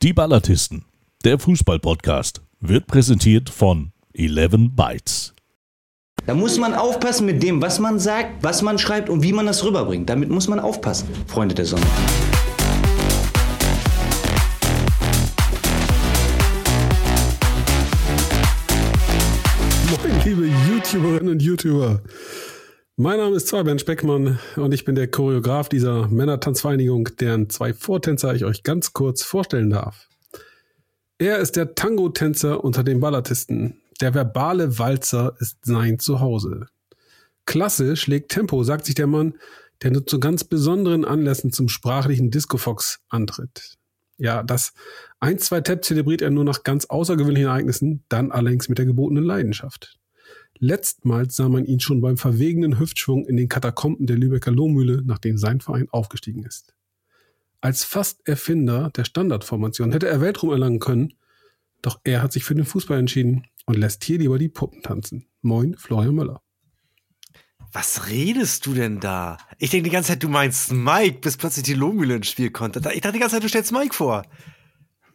Die Ballatisten, der Fußball-Podcast, wird präsentiert von 11 Bytes. Da muss man aufpassen mit dem, was man sagt, was man schreibt und wie man das rüberbringt. Damit muss man aufpassen, Freunde der Sonne. Moin, liebe YouTuberinnen und YouTuber. Mein Name ist Speckmann und ich bin der Choreograf dieser Männertanzvereinigung, deren zwei Vortänzer ich euch ganz kurz vorstellen darf. Er ist der Tango-Tänzer unter den Ballatisten. Der verbale Walzer ist sein Zuhause. Klasse schlägt Tempo, sagt sich der Mann, der nur zu ganz besonderen Anlässen zum sprachlichen Discofox antritt. Ja, das 1-2-Tap zelebriert er nur nach ganz außergewöhnlichen Ereignissen, dann allerdings mit der gebotenen Leidenschaft. Letztmals sah man ihn schon beim verwegenen Hüftschwung in den Katakomben der Lübecker Lohmühle, nachdem sein Verein aufgestiegen ist. Als fast Erfinder der Standardformation hätte er Weltruhm erlangen können, doch er hat sich für den Fußball entschieden und lässt hier lieber die Puppen tanzen. Moin, Florian Müller. Was redest du denn da? Ich denke die ganze Zeit, du meinst Mike, bis plötzlich die Lohmühle ins Spiel konnte. Ich dachte die ganze Zeit, du stellst Mike vor.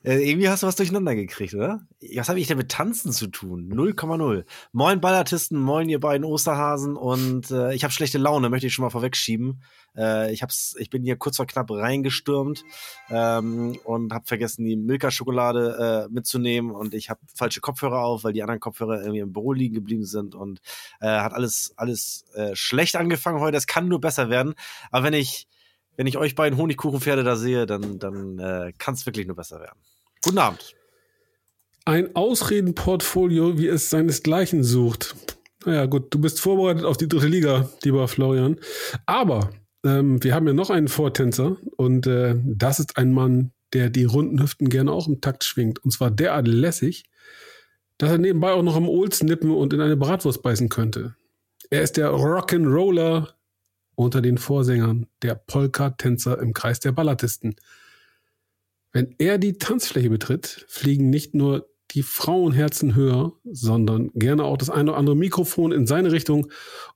Äh, irgendwie hast du was durcheinander gekriegt, oder? Was habe ich denn mit Tanzen zu tun? 0,0. Moin Ballartisten, moin ihr beiden Osterhasen und äh, ich habe schlechte Laune, möchte ich schon mal vorwegschieben. Äh, ich, hab's, ich bin hier kurz vor knapp reingestürmt ähm, und habe vergessen, die Milka-Schokolade äh, mitzunehmen und ich habe falsche Kopfhörer auf, weil die anderen Kopfhörer irgendwie im Büro liegen geblieben sind und äh, hat alles, alles äh, schlecht angefangen heute. Es kann nur besser werden. Aber wenn ich wenn ich euch beiden Honigkuchenpferde da sehe, dann, dann äh, kann es wirklich nur besser werden. Guten Abend. Ein Ausredenportfolio, wie es seinesgleichen sucht. Naja, gut, du bist vorbereitet auf die dritte Liga, lieber Florian. Aber ähm, wir haben ja noch einen Vortänzer und äh, das ist ein Mann, der die runden Hüften gerne auch im Takt schwingt. Und zwar derart lässig, dass er nebenbei auch noch am Olsen nippen und in eine Bratwurst beißen könnte. Er ist der Rock'n'Roller unter den Vorsängern, der Polka-Tänzer im Kreis der Ballatisten. Wenn er die Tanzfläche betritt, fliegen nicht nur die Frauenherzen höher, sondern gerne auch das eine oder andere Mikrofon in seine Richtung,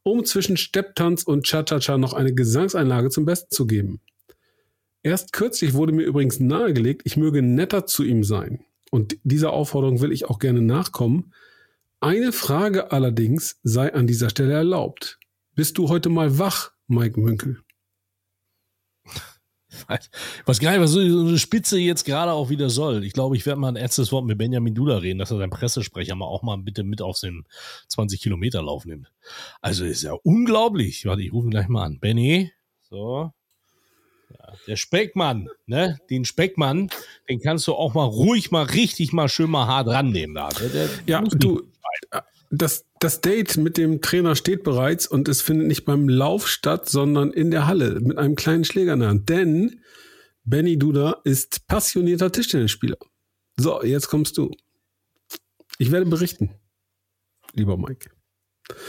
um zwischen Stepptanz und Cha-Cha-Cha noch eine Gesangseinlage zum Besten zu geben. Erst kürzlich wurde mir übrigens nahegelegt, ich möge netter zu ihm sein. Und dieser Aufforderung will ich auch gerne nachkommen. Eine Frage allerdings sei an dieser Stelle erlaubt. Bist du heute mal wach, Mike Münkel? Was gar nicht, was so eine Spitze jetzt gerade auch wieder soll. Ich glaube, ich werde mal ein erstes Wort mit Benjamin Duda reden, dass er seinen Pressesprecher mal auch mal bitte mit auf den 20 Kilometer Lauf nimmt. Also ist ja unglaublich. Warte, ich rufe ihn gleich mal an. Benny, so. Ja, der Speckmann, ne? Den Speckmann, den kannst du auch mal ruhig mal richtig mal schön mal hart rannehmen da. Der, der ja, du, das, das Date mit dem Trainer steht bereits und es findet nicht beim Lauf statt, sondern in der Halle mit einem kleinen Schläger in der Hand. Denn Benny Duda ist passionierter Tischtennisspieler. So, jetzt kommst du. Ich werde berichten, lieber Mike.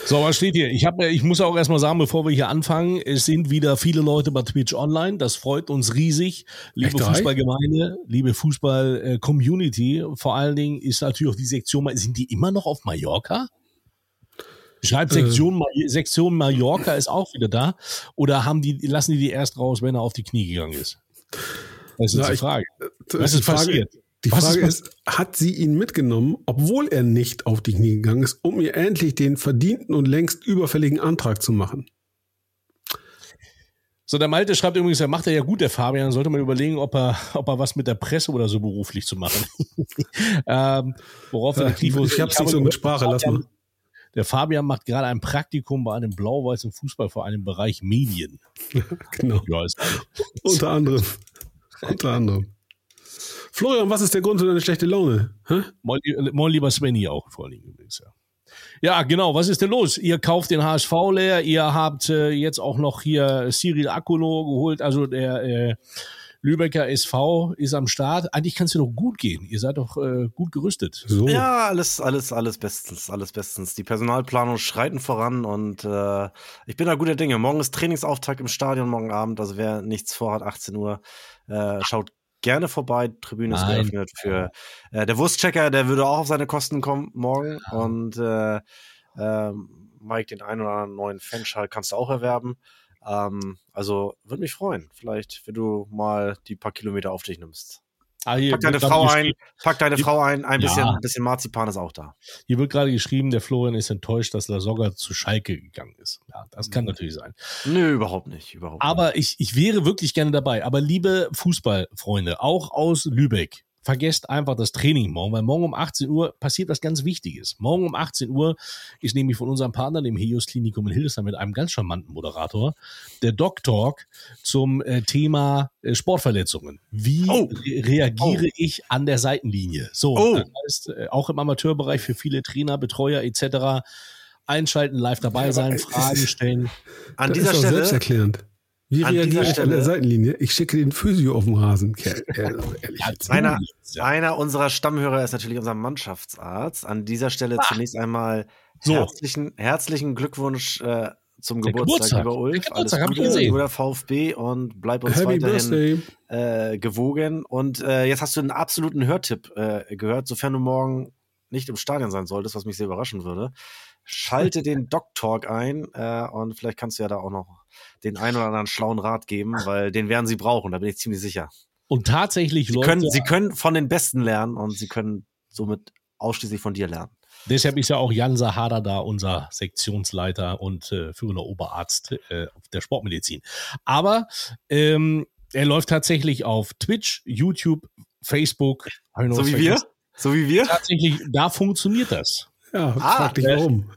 So, was steht hier? Ich, hab, ich muss auch erstmal sagen, bevor wir hier anfangen, es sind wieder viele Leute bei Twitch online. Das freut uns riesig. Liebe Fußballgemeinde, liebe Fußball-Community. Vor allen Dingen ist natürlich auch die Sektion, sind die immer noch auf Mallorca? Schreibsektion äh, Sektion Mallorca ist auch wieder da. Oder haben die, lassen die die erst raus, wenn er auf die Knie gegangen ist? Das ist ja, die Frage. Ich, äh, Was ist Frage, passiert? Die Was Frage ist, hat sie ihn mitgenommen, obwohl er nicht auf die Knie gegangen ist, um ihr endlich den verdienten und längst überfälligen Antrag zu machen? So, der Malte schreibt übrigens, er macht er ja gut, der Fabian. Sollte man überlegen, ob er, ob er was mit der Presse oder so beruflich zu machen. ähm, worauf ja, der Tifo, Ich hab's nicht so mit Sprache, lass mal. Der Fabian macht gerade ein Praktikum bei einem blau-weißen Fußballverein im Bereich Medien. genau. Ja, Unter anderem. Unter anderem. Florian, was ist der Grund für deine schlechte Laune? Hä? Moin, moin lieber Svenny auch vor allem übrigens, ja. Ja, genau. Was ist denn los? Ihr kauft den HSV leer. Ihr habt äh, jetzt auch noch hier Cyril Akuno geholt. Also der äh, Lübecker SV ist am Start. Eigentlich kann es dir doch gut gehen. Ihr seid doch äh, gut gerüstet. So. Ja, alles, alles, alles bestens, alles bestens. Die Personalplanung schreiten voran und äh, ich bin da guter Dinge. Morgen ist Trainingsauftakt im Stadion, morgen Abend. Also wer nichts vorhat, 18 Uhr, äh, schaut gerne vorbei. Tribüne ist geöffnet für äh, der Wurstchecker, der würde auch auf seine Kosten kommen morgen. Ja. Und äh, äh, Mike, den einen oder anderen neuen Fanschall kannst du auch erwerben. Ähm, also würde mich freuen, vielleicht, wenn du mal die paar Kilometer auf dich nimmst. Ah, hier Pack deine Frau ein, pack deine Frau ein, ein bisschen, Ja. bisschen Marzipan ist auch da. Hier wird gerade geschrieben, der Florian ist enttäuscht, dass Lasogga zu Schalke gegangen ist. Ja, das kann natürlich sein. Nö, überhaupt nicht, überhaupt Aber ich, ich wäre wirklich gerne dabei. Aber liebe Fußballfreunde, auch aus Lübeck, vergesst einfach das Training morgen, weil morgen um 18 Uhr passiert was ganz Wichtiges. Morgen um 18 Uhr ist nämlich von unserem Partner, dem Helios Klinikum in Hildesheim, mit einem ganz charmanten Moderator, der Doc Talk zum äh, Thema äh, Sportverletzungen. Wie Oh. re reagiere ich an der Seitenlinie? So, Oh. das heißt, äh, auch im Amateurbereich für viele Trainer, Betreuer etc. Einschalten, live dabei sein, Fragen stellen. An das dieser ist Stelle, selbsterklärend. Wie An reagiere dieser ich an der Stelle- Seitenlinie? Ich schicke den Physio auf den Rasen. Kerl. Äh, ehrlich. Ja, Einer- ja. einer unserer Stammhörer ist natürlich unser Mannschaftsarzt. An dieser Stelle zunächst einmal So. herzlichen, herzlichen Glückwunsch äh, zum Der Geburtstag, Geburtstag. lieber Ulf. Der Geburtstag, ich Gute, gesehen. guter VfB und bleib uns Happy weiterhin äh, gewogen. Und äh, jetzt hast du einen absoluten Hörtipp äh, gehört, sofern du morgen nicht im Stadion sein solltest, was mich sehr überraschen würde. Schalte den Doc Talk ein äh, und vielleicht kannst du ja da auch noch den einen oder anderen schlauen Rat geben, weil den werden sie brauchen, da bin ich ziemlich sicher. Und tatsächlich Sie können, sie können von den Besten lernen und sie können somit ausschließlich von dir lernen. deshalb ist ja auch Jan Sahada da unser Sektionsleiter und äh, führender Oberarzt äh, der Sportmedizin. Aber ähm, er läuft tatsächlich auf Twitch, YouTube, Facebook. So wie wir? vergessen? So wie wir? Tatsächlich, da funktioniert das. Ja, Ah, frag dich warum.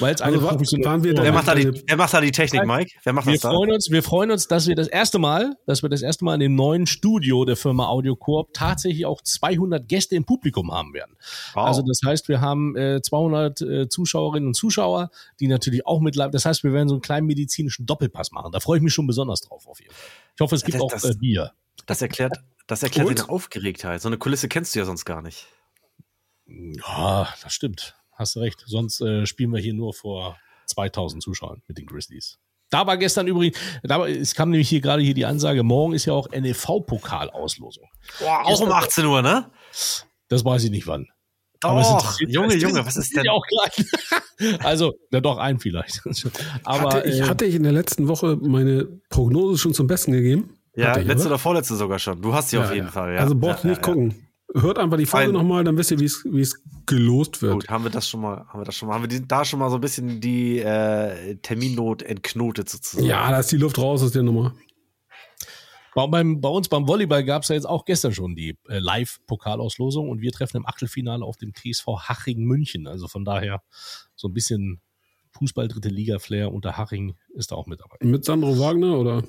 Weil es eine Also waren wir Wer macht da die, wer macht da die Technik, Mike? Wer macht wir das da? freuen uns, wir freuen uns, dass wir das erste Mal, dass wir das erste Mal in dem neuen Studio der Firma Audio Coop tatsächlich auch 200 Gäste im Publikum haben werden. Wow. Also das heißt, wir haben äh, 200 äh, Zuschauerinnen und Zuschauer, die natürlich auch mit live. Das heißt, wir werden so einen kleinen medizinischen Doppelpass machen. Da freue ich mich schon besonders drauf auf jeden Fall. Ich hoffe, es gibt Das- auch das- äh, Bier. das erklärt, das erklärt Und? deine Aufgeregtheit. So eine Kulisse kennst du ja sonst gar nicht. Ja, das stimmt. Hast du recht. Sonst äh, spielen wir hier nur vor 2000 Zuschauern mit den Grizzlies. Da war gestern übrigens, da war, es kam nämlich hier gerade hier die Ansage, morgen ist ja auch NEV-Pokalauslosung. Boah, auch um 18 Uhr, ne? Das weiß ich nicht wann. Aber es Doch, Junge, es Junge, was ist denn? ja auch gleich. also, na doch, ein vielleicht. Aber hatte, ich, äh, hatte ich in der letzten Woche meine Prognose schon zum Besten gegeben? Ja, Hatte ich, letzte oder? oder vorletzte sogar schon. Du hast sie auf Ja, jeden ja. Fall. Ja. Also braucht ja, nicht ja, ja. gucken. Hört einfach die Folge nochmal, dann wisst ihr, wie es wie es gelost wird. Gut, haben wir das schon mal, haben wir das schon mal, haben wir die, da schon mal so ein bisschen die äh, Terminnot entknotet sozusagen. Ja, da ist die Luft raus aus der Nummer. bei, beim, bei uns beim Volleyball gab es ja jetzt auch gestern schon die äh, Live-Pokalauslosung und wir treffen im Achtelfinale auf dem TSV Haching München. Also von daher so ein bisschen Fußball dritte Liga-Flair unter Haching ist da auch mit dabei. Mit Sandro Wagner oder?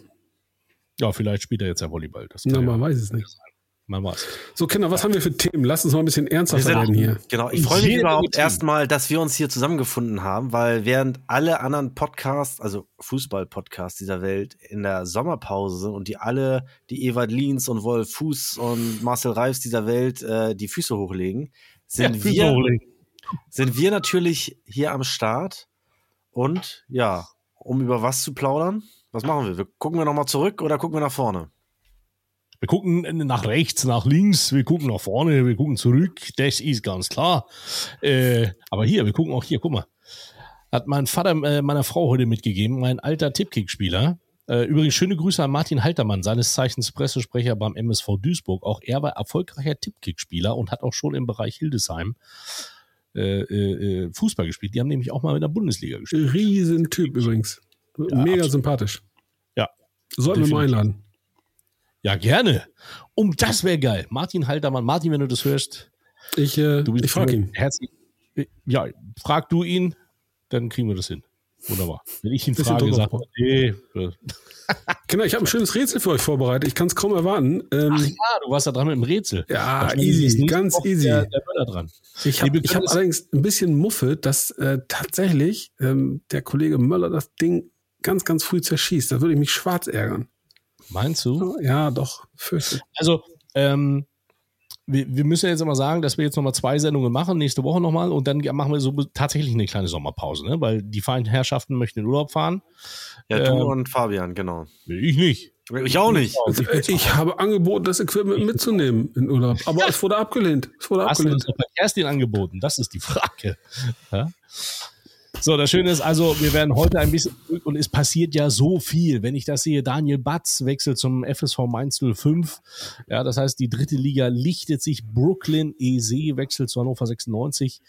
Ja, vielleicht spielt er jetzt ja Volleyball. Das Na, kann man ja, weiß es nicht. Man weiß. So, Kinder, was haben wir für Themen? Lass uns mal ein bisschen ernsthafter sind, werden hier. Genau, ich freue mich Jede überhaupt erstmal, dass wir uns hier zusammengefunden haben, weil während alle anderen Podcasts, also Fußball-Podcasts dieser Welt in der Sommerpause sind und die alle, die Ewald Liens und Wolf Fuß und Marcel Reifs dieser Welt äh, die Füße hochlegen, sind, Ja, wir, Füße sind wir natürlich hier am Start und ja, um über was zu plaudern, was machen wir? wir gucken wir nochmal zurück oder gucken wir nach vorne? Wir gucken nach rechts, nach links, wir gucken nach vorne, wir gucken zurück, das ist ganz klar. Äh, aber hier, wir gucken auch hier, guck mal. Hat mein Vater äh, meiner Frau heute mitgegeben, mein alter Tippkick-Spieler. Äh, übrigens schöne Grüße an Martin Haltermann, seines Zeichens Pressesprecher beim MSV Duisburg. Auch er war erfolgreicher Tippkick-Spieler und hat auch schon im Bereich Hildesheim äh, äh, äh, Fußball gespielt. Die haben nämlich auch mal in der Bundesliga gespielt. Riesentyp übrigens. Mega absolut. sympathisch. Ja. Sollten wir mal einladen. Ja, gerne. Um das wäre geil. Martin Haltermann, Martin, wenn du das hörst, Ich, äh, ich frage ihn. Herzlich. Ja, frag du ihn, dann kriegen wir das hin. Wunderbar. Wenn ich ihn Bisschen frage, sagt nee. äh, Kinder, ich habe ein schönes Rätsel für euch vorbereitet. Ich kann es kaum erwarten. Ähm, Ach ja, du warst da dran mit dem Rätsel. Ja, easy, ganz easy. Der, der dran. ich habe hab allerdings ein bisschen Muffel, dass äh, tatsächlich ähm, der Kollege Möller das Ding ganz, ganz früh zerschießt. Da würde ich mich schwarz ärgern. Meinst du? Ja, doch. Fürchte. Also, ähm, wir, wir müssen jetzt immer sagen, dass wir jetzt nochmal zwei Sendungen machen, nächste Woche nochmal, und dann machen wir so tatsächlich eine kleine Sommerpause, ne? weil die feinen Herrschaften möchten in Urlaub fahren. Ja, du Ähm, und Fabian, genau. Ich nicht. Ich auch nicht. Also, ich, ich habe angeboten, das Equipment mitzunehmen in Urlaub. Aber es wurde abgelehnt. Es wurde Hast du abgelehnt. uns doch bei Kerstin angeboten? Das ist die Frage. Ja? So, das Schöne ist also, wir werden heute ein bisschen zurück und es passiert ja so viel. Wenn ich das sehe, Daniel Batz wechselt zum FSV Mainz 05. Ja, das heißt, die dritte Liga lichtet sich. Brooklyn EC wechselt zu Hannover 96.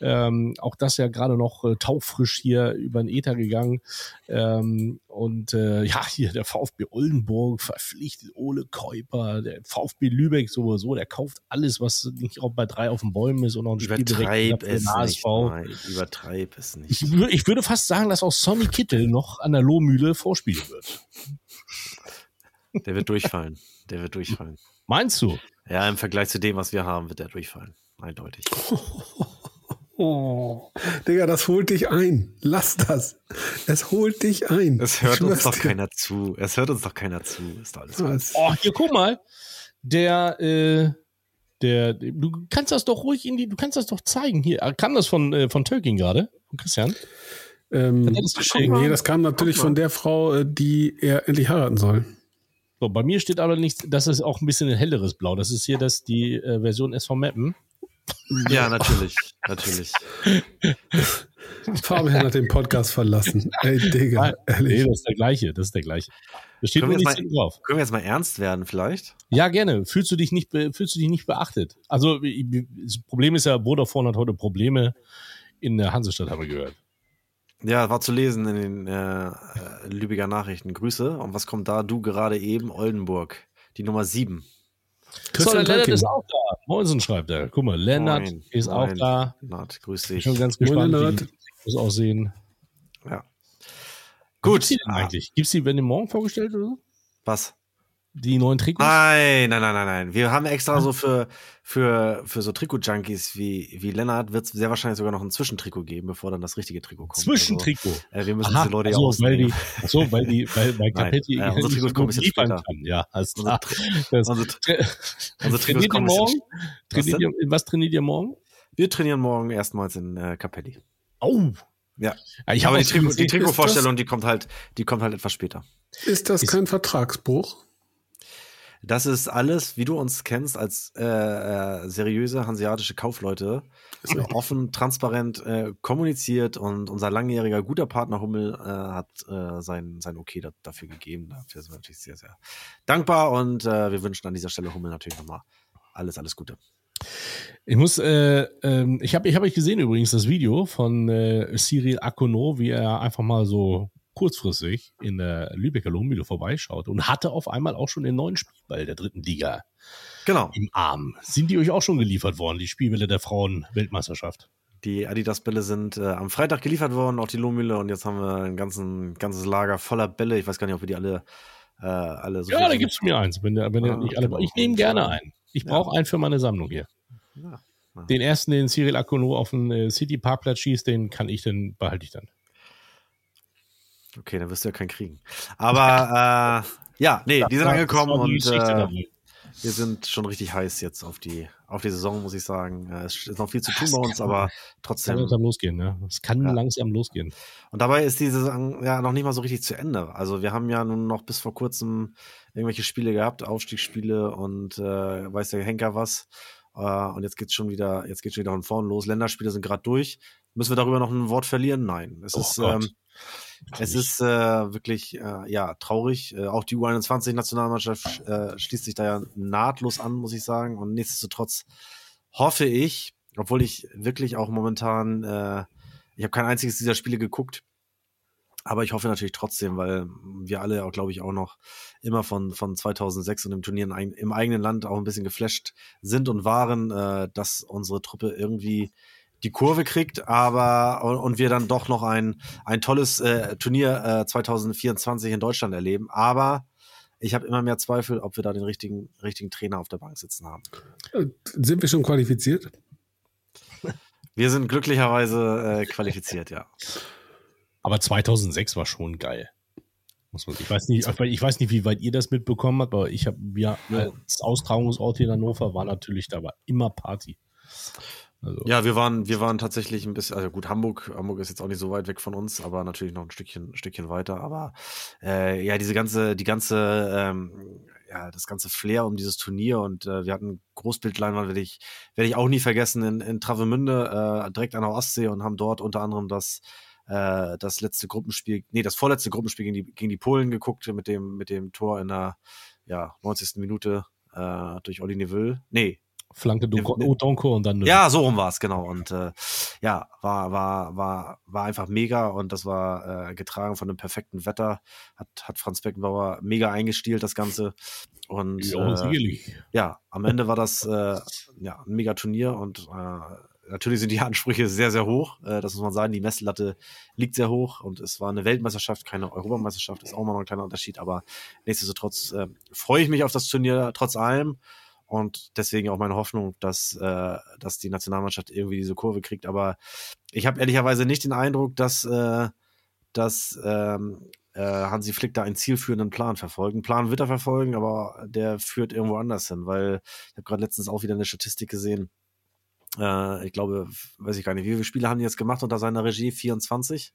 Ähm, auch das ja gerade noch äh, taufrisch hier über den Ether gegangen. Ähm, und äh, ja, hier der VfB Oldenburg verpflichtet Ole Käuper, der VfB Lübeck sowieso, der kauft alles, was nicht auch bei drei auf den Bäumen ist und auch ein Übertreib es nicht, Nein, übertreib es nicht. Ich, ich, würde fast sagen, dass auch Sonny Kittel noch an der Lohmühle vorspielen wird. Der wird durchfallen. Der wird durchfallen. Meinst du? Ja, im Vergleich zu dem, was wir haben, wird er durchfallen. Eindeutig. Oh, Digga, das holt dich ein. Lass das. Es holt dich ein. Es hört uns doch dir. keiner zu. Es hört uns doch keiner zu. Ist alles Was? Oh, hier, guck mal. Der, äh, der, du kannst das doch ruhig in die, du kannst das doch zeigen. Hier, kam das von, äh, von Tölking gerade? Von Christian? Ähm, das nee, das kam natürlich von der Frau, äh, die er endlich heiraten soll. So, bei mir steht aber nichts, das ist auch ein bisschen ein helleres Blau. Das ist hier das, die äh, Version SV Mappen. Ja, natürlich. natürlich. Fabian hat den Podcast verlassen. Ey, Digga, ehrlich. Nee, das ist der gleiche. Das ist der gleiche. Da steht nur nichts drauf. Können wir jetzt mal ernst werden, vielleicht? Ja, gerne. Fühlst du dich nicht, fühlst du dich nicht beachtet? Also, das Problem ist ja, Vodafone hat heute Probleme in der Hansestadt, habe ich gehört. Ja, war zu lesen in den äh, äh, Lübecker Nachrichten. Grüße. Und was kommt da? Du gerade eben, Oldenburg. Die Nummer 7. Christian so, Lennart ist auch da. Moinsen schreibt er. Guck mal, Lennart Moin. ist Moin. auch da. Lennart, grüß dich. Ich bin schon ganz gespannt, Moin, wie das aussehen. Ja. Gut. Gibt's die denn eigentlich? Gibt's die, wenn die morgen vorgestellt oder so? Was? Die neuen Trikots? Nein, nein, nein, nein, nein. Wir haben extra so für, für, für so Trikot-Junkies wie, wie Lennart wird es sehr wahrscheinlich sogar noch ein Zwischentrikot geben, bevor dann das richtige Trikot kommt. Zwischentrikot? Also, äh, wir müssen Aha, diese Leute ja also, weil die, so, weil die, weil, weil Capetti äh, unsere Trikots kommen ein bisschen später. Kann. Ja, alles klar. Unsere, unsere, unsere trainiert ihr morgen? Trainiert ihr, was trainiert ihr morgen? Wir trainieren morgen erstmals in äh, Capelli. Oh, ja. Ich habe die, Trikot, die Trikotvorstellung, die kommt halt, die kommt halt etwas später. Ist das ist, kein Vertragsbruch? Das ist alles, wie du uns kennst, als äh, äh, seriöse hanseatische Kaufleute, offen, transparent äh, kommuniziert und unser langjähriger guter Partner Hummel äh, hat äh, sein, sein Okay da, dafür gegeben. Dafür sind wir natürlich sehr, sehr dankbar und wir wünschen an dieser Stelle Hummel natürlich nochmal alles, alles Gute. Ich muss, äh, äh, ich habe ich hab euch gesehen übrigens das Video von äh, Cyril Akono, wie er einfach mal so kurzfristig in der Lübecker Lohmühle vorbeischaut und hatte auf einmal auch schon den neuen Spielball der dritten Liga genau. im Arm. Sind die euch auch schon geliefert worden, die Spielbälle der Frauen-Weltmeisterschaft? Die Adidas-Bälle sind äh, am Freitag geliefert worden, auch die Lohmühle, und jetzt haben wir ein ganzen, ganzes Lager voller Bälle. Ich weiß gar nicht, ob wir die alle, äh, alle so. Ja, da gibst du mir eins, wenn, wenn ah, nicht alle. Genau. Ich nehme gerne einen. Ich brauche ja. einen für meine Sammlung hier. Ja. Den ersten, den Cyril Akono auf den äh, City Parkplatz schießt, den kann ich dann, behalte ich dann. Okay, dann wirst du ja keinen kriegen. Aber äh, ja, nee, die sind angekommen und äh, wir sind schon richtig heiß jetzt auf die, auf die Saison, muss ich sagen. Es ist noch viel zu tun bei uns, aber trotzdem. Es kann langsam losgehen, ne? Es kann ja. langsam losgehen. Und dabei ist die Saison ja noch nicht mal so richtig zu Ende. Also wir haben ja nun noch bis vor kurzem irgendwelche Spiele gehabt, Aufstiegsspiele und äh, weiß der Henker was. Uh, und jetzt geht's schon wieder, jetzt geht's schon wieder von vorn los. Länderspiele sind gerade durch. Müssen wir darüber noch ein Wort verlieren? Nein. Es oh ist, ähm, es ist äh, wirklich äh, ja traurig. Äh, auch die U21-Nationalmannschaft äh, schließt sich da ja nahtlos an, muss ich sagen. Und nichtsdestotrotz hoffe ich, obwohl ich wirklich auch momentan, äh, ich habe kein einziges dieser Spiele geguckt, aber ich hoffe natürlich trotzdem, weil wir alle auch, glaube ich, auch noch immer von, von 2006 und dem Turnier im eigenen Land auch ein bisschen geflasht sind und waren, äh, dass unsere Truppe irgendwie die Kurve kriegt, aber und wir dann doch noch ein, ein tolles äh, Turnier äh, 2024 in Deutschland erleben. Aber ich habe immer mehr Zweifel, ob wir da den richtigen, richtigen Trainer auf der Bank sitzen haben. Äh, sind wir schon qualifiziert? Wir sind glücklicherweise äh, qualifiziert, ja. Aber 2006 war schon geil. Ich weiß nicht, ich weiß nicht, wie weit ihr das mitbekommen habt, aber ich habe ja als Austragungsort hier in Hannover war natürlich da war immer Party. Also. Ja, wir waren, wir waren tatsächlich ein bisschen, also gut, Hamburg, Hamburg ist jetzt auch nicht so weit weg von uns, aber natürlich noch ein Stückchen, Stückchen weiter. Aber äh, ja, diese ganze, die ganze, ähm, ja, das ganze Flair um dieses Turnier und äh, wir hatten Großbildleinwand, werde ich, werde ich auch nie vergessen, in, in Travemünde, äh, direkt an der Ostsee und haben dort unter anderem das äh, das letzte Gruppenspiel, nee, das vorletzte Gruppenspiel gegen die, gegen die Polen geguckt mit dem, mit dem Tor in der ja, 90. Minute äh, durch Olli Neville. Nee, Flanke Donko und dann. Ja, so rum war es, genau. Und äh, ja, war, war, war, war einfach mega und das war äh, getragen von einem perfekten Wetter. Hat, hat Franz Beckenbauer mega eingestielt, das Ganze. Und ja, äh, ja am Ende war das äh, ja, ein mega Turnier und äh, natürlich sind die Ansprüche sehr, sehr hoch. Äh, das muss man sagen. Die Messlatte liegt sehr hoch und es war eine Weltmeisterschaft, keine Europameisterschaft, ist auch mal noch ein kleiner Unterschied. Aber nichtsdestotrotz freue ich mich auf das Turnier trotz allem. Und deswegen auch meine Hoffnung, dass, äh, dass die Nationalmannschaft irgendwie diese Kurve kriegt. Aber ich habe ehrlicherweise nicht den Eindruck, dass, äh, dass ähm, äh, Hansi Flick da einen zielführenden Plan verfolgt. Einen Plan wird er verfolgen, aber der führt irgendwo anders hin, weil ich habe gerade letztens auch wieder eine Statistik gesehen. Äh, ich glaube, weiß ich gar nicht, wie viele Spiele haben die jetzt gemacht unter seiner Regie? 24?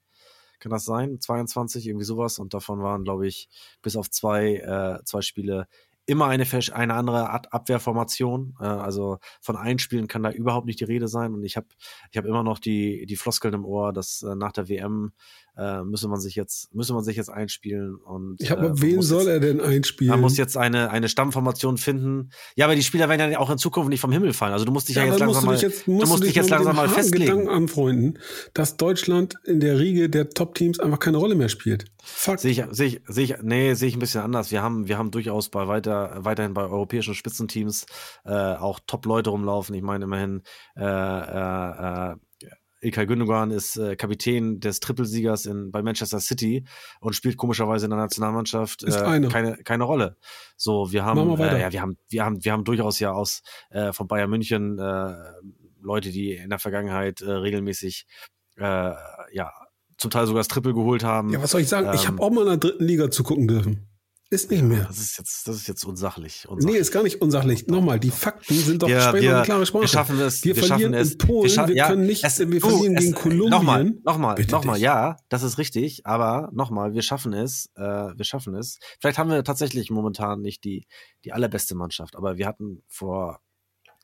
Kann das sein? 22, irgendwie sowas. Und davon waren, glaube ich, bis auf zwei, äh, zwei Spiele immer eine, eine andere Abwehrformation. Äh, also von Einspielen kann da überhaupt nicht die Rede sein. Und ich habe ich hab immer noch die, die Floskeln im Ohr, dass äh, nach der WM äh, müsse man sich jetzt müsse man sich jetzt einspielen und ich habe äh, wen soll jetzt, er denn einspielen? Man muss jetzt eine eine Stammformation finden. Ja, aber die Spieler werden ja auch in Zukunft nicht vom Himmel fallen. Also du musst dich ja, ja jetzt langsam mal jetzt, du musst dich jetzt langsam mal festlegen. Gedanken anfreunden, dass Deutschland in der Riege der Top Teams einfach keine Rolle mehr spielt. Fuck. Sehe ich sehe ich sehe ich nee, sehe ich ein bisschen anders. Wir haben wir haben durchaus bei weiter weiterhin bei europäischen Spitzenteams äh, auch Top Leute rumlaufen. Ich meine immerhin äh, äh, äh Ilkay Gündogan ist äh, Kapitän des Trippelsiegers in, bei Manchester City und spielt komischerweise in der Nationalmannschaft äh, keine, keine Rolle. So, wir haben, äh, ja, wir haben, wir haben, wir haben durchaus ja aus äh, von Bayern München äh, Leute, die in der Vergangenheit äh, regelmäßig äh, ja zum Teil sogar das Triple geholt haben. Ja, was soll ich sagen? Ähm, ich habe auch mal in der dritten Liga zugucken dürfen. Ist nicht mehr. Das ist jetzt, das ist jetzt unsachlich, unsachlich. Nee, ist gar nicht unsachlich. Nochmal, die Fakten sind doch wir, wir, klare Sprache. Wir schaffen es. Wir, wir verlieren es. in Polen, wir, wir ja, können nicht, es, wir verlieren es, gegen Kolumbien. Nochmal, nochmal, nochmal, ja, das ist richtig. Aber nochmal, wir schaffen es. Äh, wir schaffen es. Vielleicht haben wir tatsächlich momentan nicht die, die allerbeste Mannschaft, aber wir hatten vor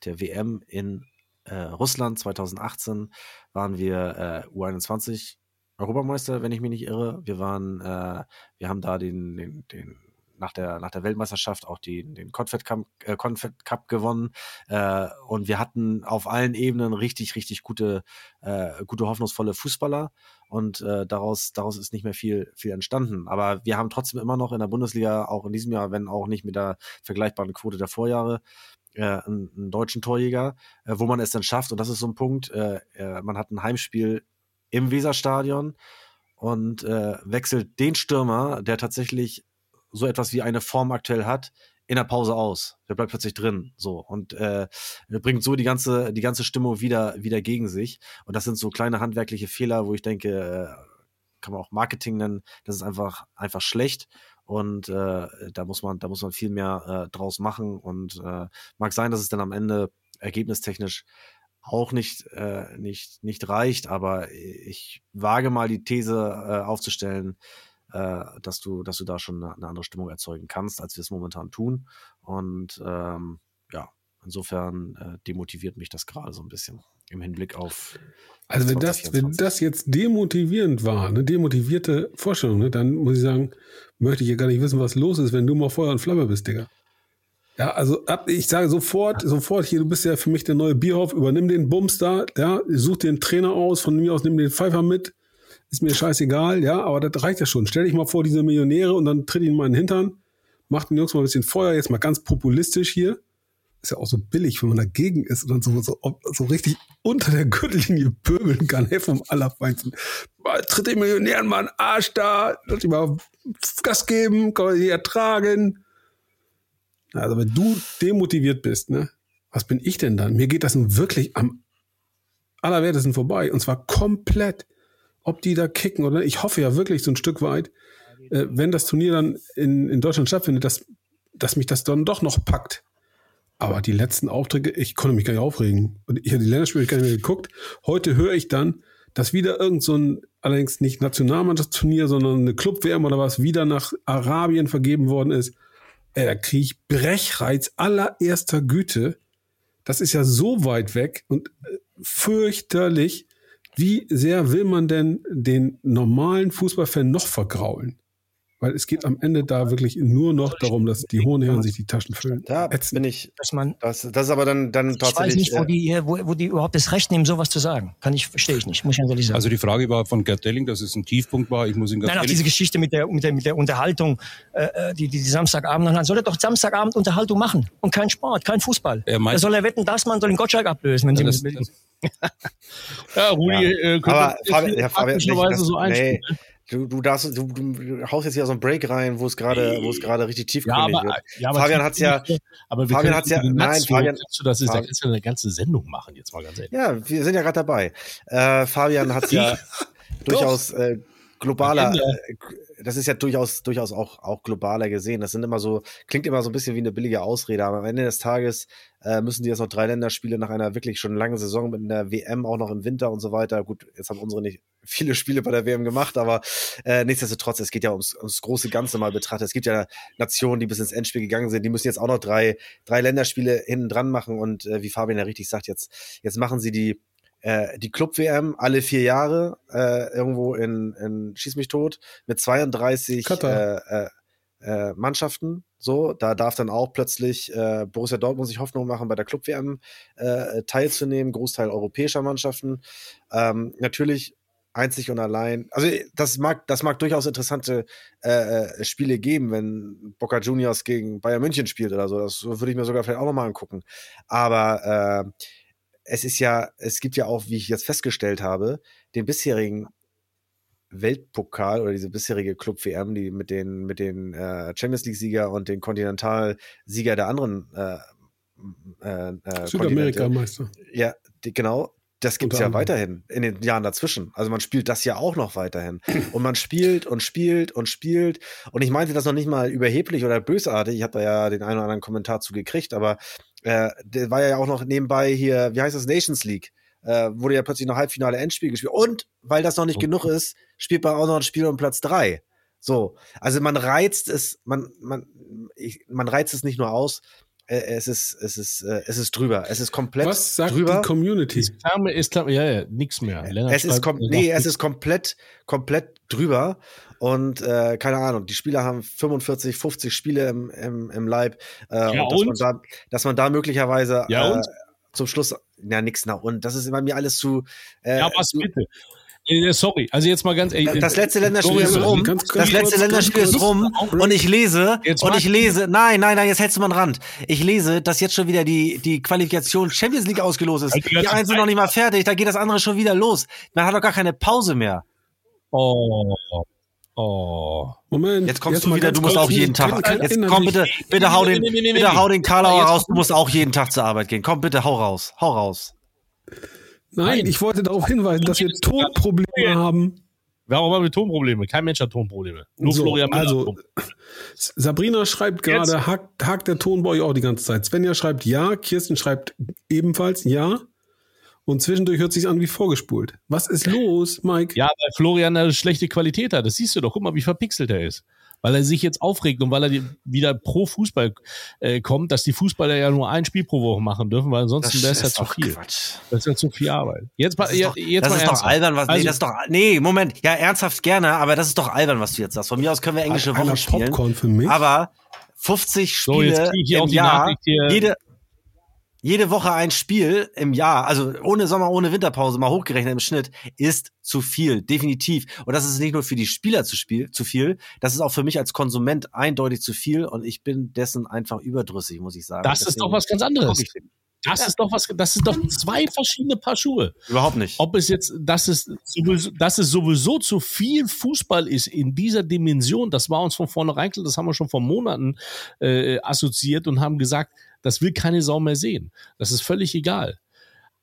der WM in äh, Russland 2018 waren wir äh, U21 Europameister, wenn ich mich nicht irre. Wir waren, äh, wir haben da den, den, den nach der, nach der Weltmeisterschaft auch die, den Confed Cup, äh, Confed Cup gewonnen. Äh, und wir hatten auf allen Ebenen richtig, richtig gute, äh, gute, hoffnungsvolle Fußballer. Und äh, daraus, daraus ist nicht mehr viel, viel entstanden. Aber wir haben trotzdem immer noch in der Bundesliga, auch in diesem Jahr, wenn auch nicht mit der vergleichbaren Quote der Vorjahre, äh, einen, einen deutschen Torjäger, äh, wo man es dann schafft. Und das ist so ein Punkt. Äh, äh, man hat ein Heimspiel im Weserstadion und äh, wechselt den Stürmer, der tatsächlich so etwas wie eine Form aktuell hat, in der Pause aus. Der bleibt plötzlich drin, so und äh, bringt so die ganze die ganze Stimmung wieder wieder gegen sich. Und das sind so kleine handwerkliche Fehler, wo ich denke, äh, kann man auch Marketing nennen. Das ist einfach einfach schlecht und äh, da muss man da muss man viel mehr äh, draus machen und äh, mag sein, dass es dann am Ende ergebnistechnisch auch nicht äh, nicht nicht reicht, aber ich wage mal die These äh, aufzustellen, dass du, dass du da schon eine, eine, andere Stimmung erzeugen kannst, als wir es momentan tun. Und ähm, ja, insofern äh, demotiviert mich das gerade so ein bisschen im Hinblick auf. Also wenn das, wenn das jetzt demotivierend war, eine demotivierte Vorstellung, ne, dann muss ich sagen, möchte ich ja gar nicht wissen, was los ist, wenn du mal Feuer und Flamme bist, Digga. Ja, also ab, ich sage sofort, sofort hier, du bist ja für mich der neue Bierhoff, übernimm den Bums da, ja, such den Trainer aus, von mir aus nimm den Pfeifer mit, ist mir scheißegal, ja, aber das reicht ja schon. Stell dich mal vor, diese Millionäre und dann tritt ihn mal in den Hintern, macht den Jungs mal ein bisschen Feuer, jetzt mal ganz populistisch hier. Ist ja auch so billig, wenn man dagegen ist und dann so, so, so richtig unter der Gürtellinie pöbeln kann, hey, vom Allerfeinsten. Mal, tritt den Millionären mal einen Arsch da, lass die mal Gas geben, kann man die ertragen. Also wenn du demotiviert bist, ne, was bin ich denn dann? Mir geht das nun wirklich am allerwertesten vorbei und zwar komplett ob die da kicken oder. Ich hoffe ja wirklich so ein Stück weit, äh, wenn das Turnier dann in, in Deutschland stattfindet, dass, dass mich das dann doch noch packt. Aber die letzten Aufträge, ich konnte mich gar nicht aufregen. Und ich habe die Länderspiele gar nicht mehr geguckt. Heute höre ich dann, dass wieder irgend so ein, allerdings nicht Nationalmannschaftsturnier, sondern eine Club-WM oder was, wieder nach Arabien vergeben worden ist. Ey, da kriege ich Brechreiz allererster Güte. Das ist ja so weit weg und äh, fürchterlich Wie sehr will man denn den normalen Fußballfan noch vergraulen? Weil es geht am Ende da wirklich nur noch darum, dass die hohen Herren sich die Taschen füllen. Da Ätzend. bin ich. Dass man, Das, das ist aber dann, dann ich weiß tatsächlich. nicht, wo äh, die, hier- wo, wo die überhaupt das Recht nehmen, sowas zu sagen. Kann ich, verstehe ich nicht, muss ich ganz ehrlich sagen. Also die Frage war von Gerd Delling, dass es ein Tiefpunkt war. Ich muss ihn ganz Nein, auch diese Geschichte mit der, mit der, mit der Unterhaltung, äh, äh, die, die, die Samstagabend, dann soll er doch Samstagabend Unterhaltung machen und kein Sport, kein Fußball. Er meint- da soll er wetten, dass man soll den Gottschalk ablösen, wenn sie das, das, Ja, Rudi, äh, könnte aber hier ja, Fabian nicht, das, so einspielen. nee, du, du darfst, du, du haust jetzt hier so einen Break rein, wo es gerade, wo es gerade richtig Ja, tiefgründig aber, wird. ja, aber Fabian hat's ja- aber wir Fabian hat's ja- nein, Fabian- du das ist, da kannst du eine ganze Sendung machen, jetzt mal ganz ehrlich. Ja, wir sind ja gerade dabei. Äh, Fabian hat ja durchaus äh, globaler, äh, das ist ja durchaus, durchaus auch, auch globaler gesehen. Das sind immer so, klingt immer so ein bisschen wie eine billige Ausrede, aber am Ende des Tages äh, müssen die jetzt noch drei Länderspiele nach einer wirklich schon langen Saison mit einer WM auch noch im Winter und so weiter. Gut, jetzt haben unsere nicht viele Spiele bei der WM gemacht, aber äh, nichtsdestotrotz, es geht ja ums, ums große Ganze mal betrachtet. Es gibt ja Nationen, die bis ins Endspiel gegangen sind, die müssen jetzt auch noch drei, drei Länderspiele hinten dran machen und äh, wie Fabian ja richtig sagt, jetzt, jetzt machen sie die äh, die Club-WM alle vier Jahre äh, irgendwo in, in Schieß mich tot mit 32 Katar. äh, äh, äh, Mannschaften. So, da darf dann auch plötzlich äh, Borussia Dortmund sich Hoffnung machen, bei der Club-WM äh, teilzunehmen, Großteil europäischer Mannschaften. Ähm, natürlich einzig und allein. Also das mag, das mag durchaus interessante äh, äh, Spiele geben, wenn Boca Juniors gegen Bayern München spielt oder so. Das würde ich mir sogar vielleicht auch nochmal angucken. Aber äh, es ist ja, es gibt ja auch, wie ich jetzt festgestellt habe, den bisherigen Weltpokal oder diese bisherige Club-WM, die mit den, mit den äh, Champions League-Sieger und den Kontinentalsieger der anderen äh, äh, äh. Südamerika-Meister. Ja, die, genau. Das gibt's Unter ja weiterhin in den Jahren dazwischen. Also man spielt das ja auch noch weiterhin. Und man spielt und spielt und spielt. Und ich meinte das noch nicht mal überheblich oder bösartig. Ich habe da ja den einen oder anderen Kommentar zu gekriegt, aber äh, der war ja auch noch nebenbei hier, wie heißt das, Nations League. Äh, wurde ja plötzlich noch Halbfinale Endspiel gespielt. Und weil das noch nicht genug ist, spielt man auch noch ein Spiel um Platz drei. So, also man reizt es, man, man, ich, man reizt es nicht nur aus, es ist, es ist, äh, es ist drüber. Es ist komplett Was sagt drüber. die Community? Ist klar, ja, ja, nix mehr. Lennart Es ist, kom nee, es ist komplett, komplett drüber. Und äh, keine Ahnung, die Spieler haben 45, 50 Spiele im, im, im Leib. Äh, Ja, und, dass, und? Man da, dass man da möglicherweise Ja, äh, und? zum Schluss, ja, nix nach und. Das ist bei mir alles zu. Äh, Ja, was bitte? Äh, Sorry, also jetzt mal ganz ehrlich. Das letzte Länderspiel ist rum. ganz- das letzte kurz, Länderspiel ist rum. Und ich lese, Jetzt und ich lese, nein, nein, nein, jetzt hältst du mal einen Rand. Ich lese, dass jetzt schon wieder die, die Qualifikation Champions League ausgelost ist. Also die einen sind noch nicht mal fertig, da geht das andere schon wieder los. Man hat doch gar keine Pause mehr. Oh, oh. Moment. Jetzt kommst du mal wieder, du musst auch jeden Tag. Jetzt komm bitte, bitte hau den, bitte hau den Karlauer Jetzt raus. Du musst auch jeden Tag zur Arbeit gehen. Komm bitte, hau raus, hau raus. Nein, ich wollte darauf hinweisen, dass wir Tonprobleme haben. Warum haben wir Tonprobleme? Kein Mensch hat Tonprobleme. Nur So, Florian Müller also. Sabrina schreibt gerade, hakt, hakt der Ton bei euch auch die ganze Zeit. Svenja schreibt ja, Kirsten schreibt ebenfalls ja. Und zwischendurch hört sich an wie vorgespult. Was ist los, Mike? Ja, weil Florian eine schlechte Qualität hat. Das siehst du doch. Guck mal, wie verpixelt er ist. Weil er sich jetzt aufregt und weil er wieder pro Fußball äh, kommt, dass die Fußballer ja nur ein Spiel pro Woche machen dürfen, weil ansonsten wäre es ja zu viel. Quatsch. Das ist ja zu viel Arbeit. Jetzt, mal- Das ist ja, doch, jetzt das mal ist doch ernsthaft. albern, was, nee, Also- das ist doch, nee, Moment, ja, ernsthaft gerne, aber das ist doch albern, was du jetzt sagst. Von mir aus können wir englische Wochen spielen. Popcorn für mich. Aber 50 So, jetzt Spiele krieg ich hier auch im die Jahr, Nachricht hier. jede, jede Woche ein Spiel im Jahr, also ohne Sommer, ohne Winterpause, mal hochgerechnet im Schnitt, ist zu viel, definitiv. Und das ist nicht nur für die Spieler zu, spiel, zu viel, das ist auch für mich als Konsument eindeutig zu viel und ich bin dessen einfach überdrüssig, muss ich sagen. Das ist Deswegen doch was ganz anderes. Das ist doch was, das ist doch zwei verschiedene Paar Schuhe. Überhaupt nicht. Ob es jetzt, dass es sowieso, dass es sowieso zu viel Fußball ist in dieser Dimension, das war uns von vornherein klar, das haben wir schon vor Monaten äh, assoziiert und haben gesagt, das will keine Sau mehr sehen. Das ist völlig egal.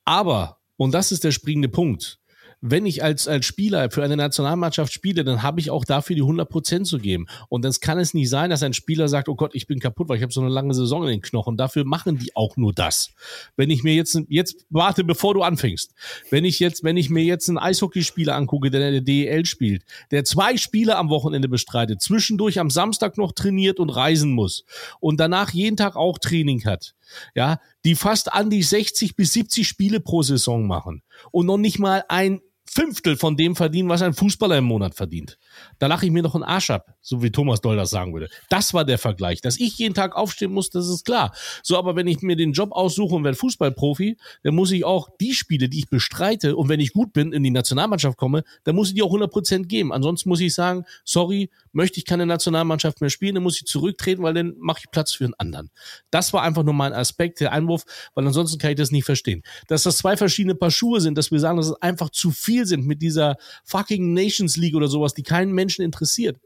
Aber, und das ist der springende Punkt, wenn ich als, als Spieler für eine Nationalmannschaft spiele, dann habe ich auch dafür die 100 Prozent zu geben. Und dann kann es nicht sein, dass ein Spieler sagt, oh Gott, ich bin kaputt, weil ich habe so eine lange Saison in den Knochen. Dafür machen die auch nur das. Wenn ich mir jetzt, jetzt warte, bevor du anfängst. Wenn ich jetzt, wenn ich mir jetzt einen Eishockeyspieler angucke, der in der DEL spielt, der zwei Spiele am Wochenende bestreitet, zwischendurch am Samstag noch trainiert und reisen muss und danach jeden Tag auch Training hat, ja, die fast an die 60 bis 70 Spiele pro Saison machen und noch nicht mal ein Fünftel von dem verdienen, was ein Fußballer im Monat verdient. Da lache ich mir doch einen Arsch ab, so wie Thomas Doll das sagen würde. Das war der Vergleich. Dass ich jeden Tag aufstehen muss, das ist klar. So, aber wenn ich mir den Job aussuche und werde Fußballprofi, dann muss ich auch die Spiele, die ich bestreite und wenn ich gut bin, in die Nationalmannschaft komme, dann muss ich die auch 100% geben. Ansonsten muss ich sagen, sorry, möchte ich keine Nationalmannschaft mehr spielen, dann muss ich zurücktreten, weil dann mache ich Platz für einen anderen. Das war einfach nur mein Aspekt, der Einwurf, weil ansonsten kann ich das nicht verstehen. Dass das zwei verschiedene Paar Schuhe sind, dass wir sagen, dass es einfach zu viel sind mit dieser fucking Nations League oder sowas, die keinen Menschen interessiert.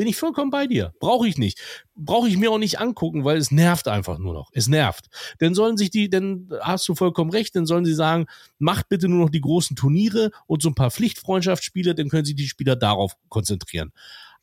Bin ich vollkommen bei dir. Brauche ich nicht. Brauche ich mir auch nicht angucken, weil es nervt einfach nur noch. Es nervt. Dann sollen sich die, dann hast du vollkommen recht, dann sollen sie sagen, macht bitte nur noch die großen Turniere und so ein paar Pflichtfreundschaftsspiele, dann können sich die Spieler darauf konzentrieren.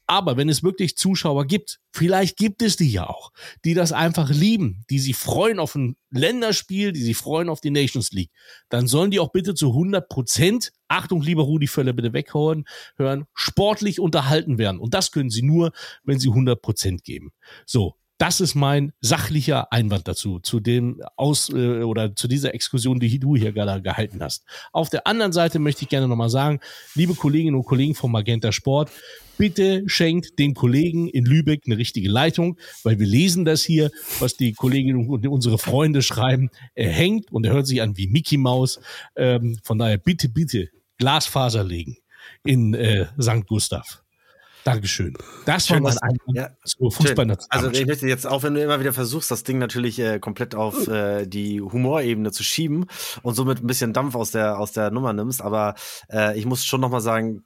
Aber wenn es wirklich Zuschauer gibt, vielleicht gibt es die ja auch, die das einfach lieben, die sich freuen auf ein Länderspiel, die sich freuen auf die Nations League, dann sollen die auch bitte zu 100 Prozent, Achtung, lieber Rudi Völler, bitte weghauen, hören, sportlich unterhalten werden. Und das können sie nur, wenn sie 100 Prozent geben. So, das ist mein sachlicher Einwand dazu, zu dem aus äh, oder zu dieser Exkursion, die du hier gerade gehalten hast. Auf der anderen Seite möchte ich gerne nochmal sagen, liebe Kolleginnen und Kollegen vom Magenta Sport, bitte schenkt den Kollegen in Lübeck eine richtige Leitung, weil wir lesen das hier, was die Kolleginnen und unsere Freunde schreiben. Er hängt und er hört sich an wie Mickey Maus. Ähm, von daher bitte, bitte Glasfaser legen in äh, St. Gustav. Dankeschön. Das Schön, war dass- mein Einwand ja, zur Schön. Also ich möchte jetzt auch, wenn du immer wieder versuchst, das Ding natürlich äh, komplett auf äh, die Humorebene zu schieben und somit ein bisschen Dampf aus der aus der Nummer nimmst, aber äh, ich muss schon noch mal sagen,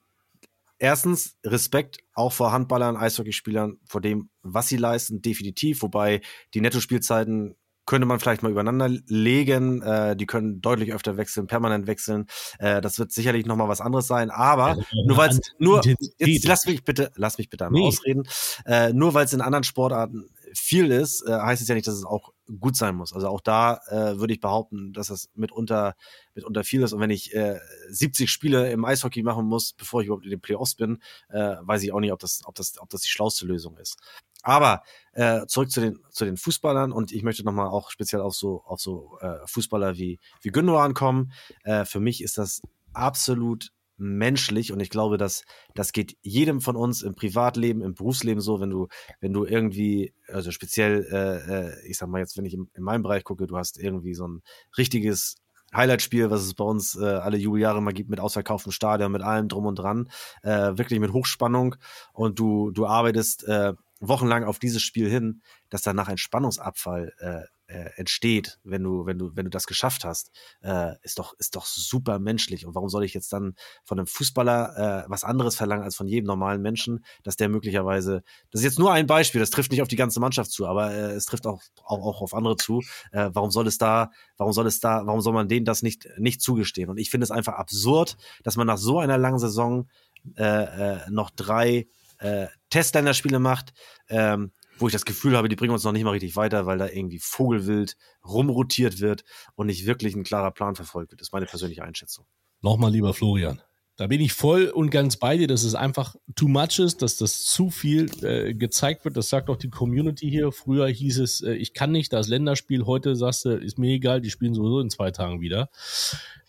erstens Respekt auch vor Handballern, Eishockeyspielern, vor dem, was sie leisten, definitiv. Wobei die Nettospielzeiten könnte man vielleicht mal übereinander legen. Äh, die können deutlich öfter wechseln, permanent wechseln. Äh, das wird sicherlich noch mal was anderes sein. Aber nur weil nur jetzt lass mich bitte, lass mich bitte einmal Nee. ausreden. Äh, nur weil es in anderen Sportarten viel ist, äh, heißt es ja nicht, dass es auch gut sein muss. Also auch da äh, würde ich behaupten, dass es mitunter mitunter viel ist. Und wenn ich äh, 70 Spiele im Eishockey machen muss, bevor ich überhaupt in den Playoffs bin, äh, weiß ich auch nicht, ob das, ob das, ob das die schlauste Lösung ist. Aber äh, zurück zu den zu den Fußballern und ich möchte nochmal auch speziell auf so auf so äh, Fußballer wie wie Gündogan kommen. Äh, für mich ist das absolut menschlich und ich glaube, dass das geht jedem von uns im Privatleben, im Berufsleben so, wenn du wenn du irgendwie also speziell äh, äh, ich sag mal jetzt, wenn ich in, in meinem Bereich gucke, du hast irgendwie so ein richtiges Highlight-Spiel, was es bei uns äh, alle Jubeljahre mal gibt, mit ausverkauftem Stadion, mit allem drum und dran, äh, wirklich mit Hochspannung. Und du, du arbeitest äh, wochenlang auf dieses Spiel hin, dass danach ein Spannungsabfall äh, äh, entsteht, wenn du, wenn du, wenn du das geschafft hast, äh, ist doch, ist doch super menschlich. Und warum soll ich jetzt dann von einem Fußballer äh, was anderes verlangen als von jedem normalen Menschen, dass der möglicherweise, das ist jetzt nur ein Beispiel, das trifft nicht auf die ganze Mannschaft zu, aber äh, es trifft auch, auch, auch auf andere zu. Äh, warum soll es da, warum soll es da, warum soll man denen das nicht, nicht zugestehen? Und ich finde es einfach absurd, dass man nach so einer langen Saison äh, äh, noch drei äh, Testländerspiele macht, ähm, wo ich das Gefühl habe, die bringen uns noch nicht mal richtig weiter, weil da irgendwie Vogelwild rumrotiert wird und nicht wirklich ein klarer Plan verfolgt wird. Das ist meine persönliche Einschätzung. Nochmal, lieber Florian. Da bin ich voll und ganz bei dir, dass es einfach too much ist, dass das zu viel äh, gezeigt wird. Das sagt auch die Community hier. Früher hieß es, äh, ich kann nicht, da ist Länderspiel. Heute sagst du, ist mir egal, die spielen sowieso in zwei Tagen wieder.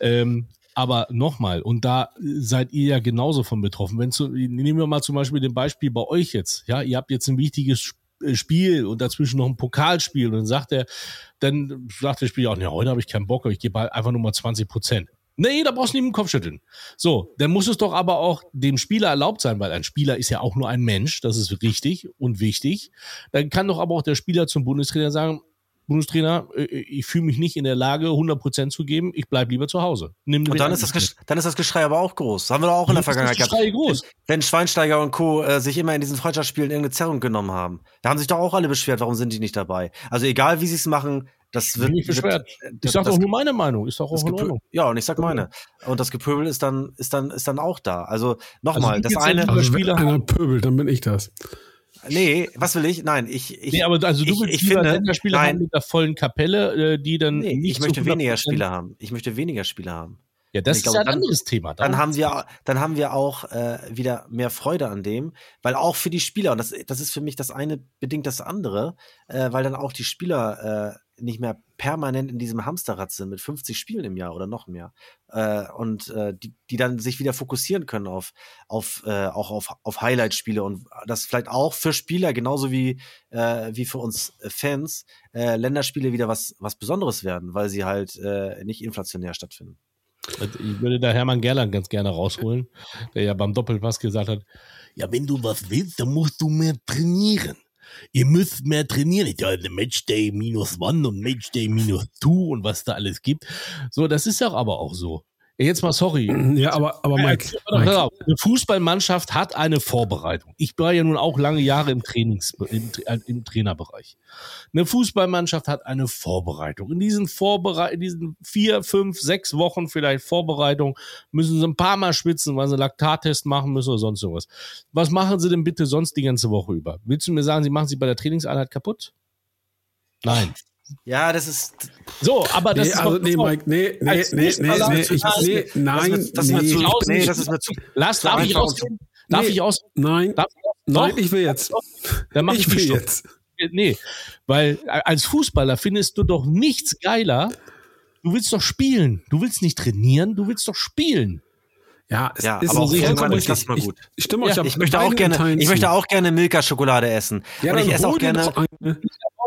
Ähm, aber nochmal, und da seid ihr ja genauso von betroffen. Wenn zu, nehmen wir mal zum Beispiel den Beispiel bei euch jetzt. Ja, ihr habt jetzt ein wichtiges Spiel und dazwischen noch ein Pokalspiel und dann sagt er, dann sagt der Spieler auch, ja, heute habe ich keinen Bock, aber ich gebe halt einfach nur mal 20 Prozent. Nee, da brauchst du nicht mit dem Kopf schütteln. So, dann muss es doch aber auch dem Spieler erlaubt sein, weil ein Spieler ist ja auch nur ein Mensch, das ist richtig und wichtig. Dann kann doch aber auch der Spieler zum Bundestrainer sagen, Bundestrainer, äh, ich fühle mich nicht in der Lage, 100% zu geben, ich bleib lieber zu Hause. Nimm Und dann ist, das anderen Gesch dann ist das Geschrei aber auch groß. Das haben wir doch auch in der Vergangenheit Geschrei gehabt. groß. Wenn Schweinsteiger und Co. Äh, sich immer in diesen Freundschaftsspielen irgendeine Zerrung genommen haben. Da haben sich doch auch alle beschwert, warum sind die nicht dabei? Also egal, wie sie es machen, das wird. Bin ich beschwert. Wird, Ich sag das, doch nur meine Meinung, ist doch auch das in Ordnung. Ja, und ich sag meine. Und das Gepöbel ist dann, ist dann, ist dann auch da. Also nochmal, Also, das eine. Also wenn Spieler einer pöbelt, dann bin ich das. Nee, was will ich? Nein, ich. ich Nee, aber also du ich, willst ich finde, Länderspieler nein, haben mit der vollen Kapelle, äh, die dann Nee, nicht ich möchte weniger 100% Spieler haben. Ich möchte weniger Spieler haben. Ja, das ist glaube, ja ein dann- anderes Thema. dann Darum- haben wir, dann haben wir auch äh, wieder mehr Freude an dem, weil auch für die Spieler, und das, das ist für mich das eine bedingt das andere, äh, weil dann auch die Spieler äh, nicht mehr permanent in diesem Hamsterrad sind mit 50 Spielen im Jahr oder noch mehr äh, und äh, die, die dann sich wieder fokussieren können auf, auf äh, auch auf, auf Highlight-Spiele und das vielleicht auch für Spieler genauso wie, äh, wie für uns Fans äh, Länderspiele wieder was, was Besonderes werden, weil sie halt äh, nicht inflationär stattfinden. Ich würde da Hermann Gerland ganz gerne rausholen, der ja beim Doppelpass gesagt hat, ja, wenn du was willst, dann musst du mehr trainieren. Ihr müsst mehr trainieren. Ja, Matchday minus one und Matchday minus two und was da alles gibt. So, das ist doch aber auch so. Jetzt mal sorry. Ja, aber, aber Mike, Pass auf, Mike Eine Fußballmannschaft hat eine Vorbereitung. Ich war ja nun auch lange Jahre im Trainings, im, äh, im Trainerbereich. Eine Fußballmannschaft hat eine Vorbereitung. In diesen Vorbereit, in diesen vier, fünf, sechs Wochen vielleicht Vorbereitung müssen sie ein paar Mal schwitzen, weil sie einen Laktattest machen müssen oder sonst sowas. Was machen sie denn bitte sonst die ganze Woche über? Willst du mir sagen, sie machen sie bei der Trainingseinheit kaputt? Nein. Ja, das ist, So, aber das nee, ist also, nee, Mike, nee, nee, nee, nee, nee, ich, nee, nein, das, ist mir nee, zu, nee, das ist mir zu. Lass, darf ich ausreden? Darf Nee. ich aus? Nein, Darf ich aus? nein, ich will jetzt. Dann mach ich, Ich will jetzt. Nee, weil als Fußballer findest du doch nichts geiler. Du willst doch spielen. Du willst nicht trainieren, du willst doch spielen. Ja, es Ja, ist aber auch vollkommen irgendwann ist richtig. das mal gut. Ich, stimme euch Ja, Ich möchte auch gerne, Teilen ich möchte auch gerne Milka-Schokolade essen. Ja, und ich esse auch gerne,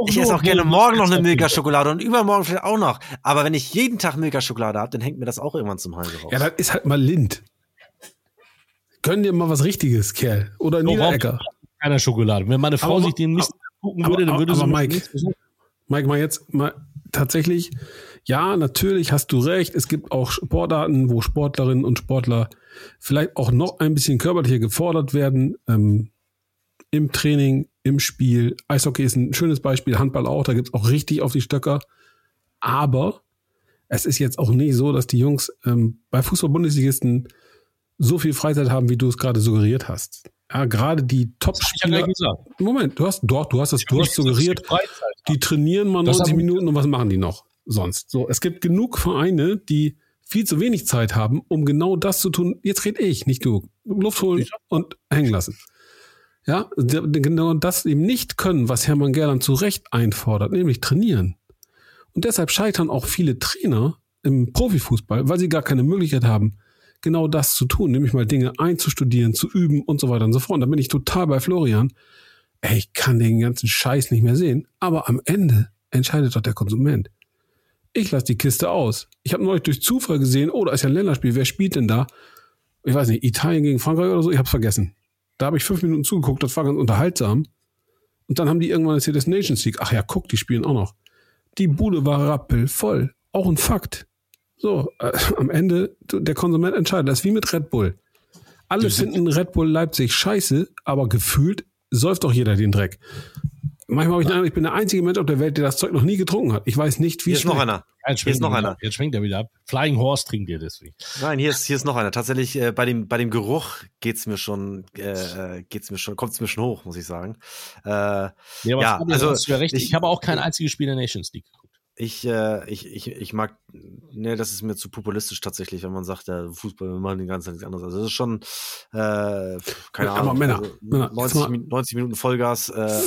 ich esse auch gerne morgen noch eine Milka-Schokolade und übermorgen vielleicht auch noch. Aber wenn ich jeden Tag Milka-Schokolade habe, dann hängt mir das auch irgendwann zum Hals raus. Ja, das ist halt mal Lind. Gönn dir mal was Richtiges, Kerl. Oder So, Niederecker. Keiner Schokolade. Wenn meine Frau Aber- sich den Mist gucken aber- würde, dann würde aber sie Mike, nichts versuchen. Mike, mal jetzt mal tatsächlich, ja, natürlich hast du recht. Es gibt auch Sportarten, wo Sportlerinnen und Sportler vielleicht auch noch ein bisschen körperlicher gefordert werden. Ähm, Im Training, im Spiel. Eishockey ist ein schönes Beispiel, Handball auch, da gibt's auch richtig auf die Stöcker. Aber es ist jetzt auch nicht so, dass die Jungs ähm, bei Fußball-Bundesligisten so viel Freizeit haben, wie du es gerade suggeriert hast. Ja, gerade die Top-Spieler. Moment, du hast, doch, du hast es, du hast suggeriert, die trainieren mal Das 90 haben- Minuten und was machen die noch sonst? So, es gibt genug Vereine, die viel zu wenig Zeit haben, um genau das zu tun. Jetzt red ich, nicht du. Luft holen und hängen lassen. Ja, genau das eben nicht können, was Hermann Gerland zu Recht einfordert, nämlich trainieren. Und deshalb scheitern auch viele Trainer im Profifußball, weil sie gar keine Möglichkeit haben, genau das zu tun, nämlich mal Dinge einzustudieren, zu üben und so weiter und so fort. Und da bin ich total bei Florian. Ey, ich kann den ganzen Scheiß nicht mehr sehen. Aber am Ende entscheidet doch der Konsument. Ich lasse die Kiste aus. Ich habe neulich durch Zufall gesehen, oh, da ist ja ein Länderspiel. Wer spielt denn da? Ich weiß nicht, Italien gegen Frankreich oder so? Ich hab's vergessen. Da habe ich fünf Minuten zugeguckt, das war ganz unterhaltsam. Und dann haben die irgendwann erzählt, das Nations League. Ach ja, guck, die spielen auch noch. Die Bude war rappelvoll. Auch ein Fakt. So, äh, am Ende, der Konsument entscheidet. Das ist wie mit Red Bull. Alle finden Red Bull Leipzig scheiße, aber gefühlt säuft doch jeder den Dreck. Manchmal habe ich den Eindruck, ich bin der einzige Mensch auf der Welt, der das Zeug noch nie getrunken hat. Ich weiß nicht, wie Hier es ist noch einer. Jetzt Hier ist noch er einer. ab. Jetzt schwenkt er wieder ab. Flying Horse trinkt ihr deswegen. Nein, hier ist, hier ist noch einer. Tatsächlich, äh, bei dem, bei dem Geruch geht's mir schon, äh, geht's mir schon, kommt's mir schon hoch, muss ich sagen. Äh, Ja, aber Ja, also ja recht. Ich, ich- habe auch kein einziges Spiel der Nations League geguckt. Ich, äh, ich, ich, ich mag, ne, das ist mir zu populistisch tatsächlich, wenn man sagt, ja, Fußball, wir machen den ganzen Tag nichts anderes. Also das ist schon, äh, keine Aber Ahnung. Männer, also Männer, jetzt 90, mal- Min- 90 Minuten Vollgas. Äh, am- am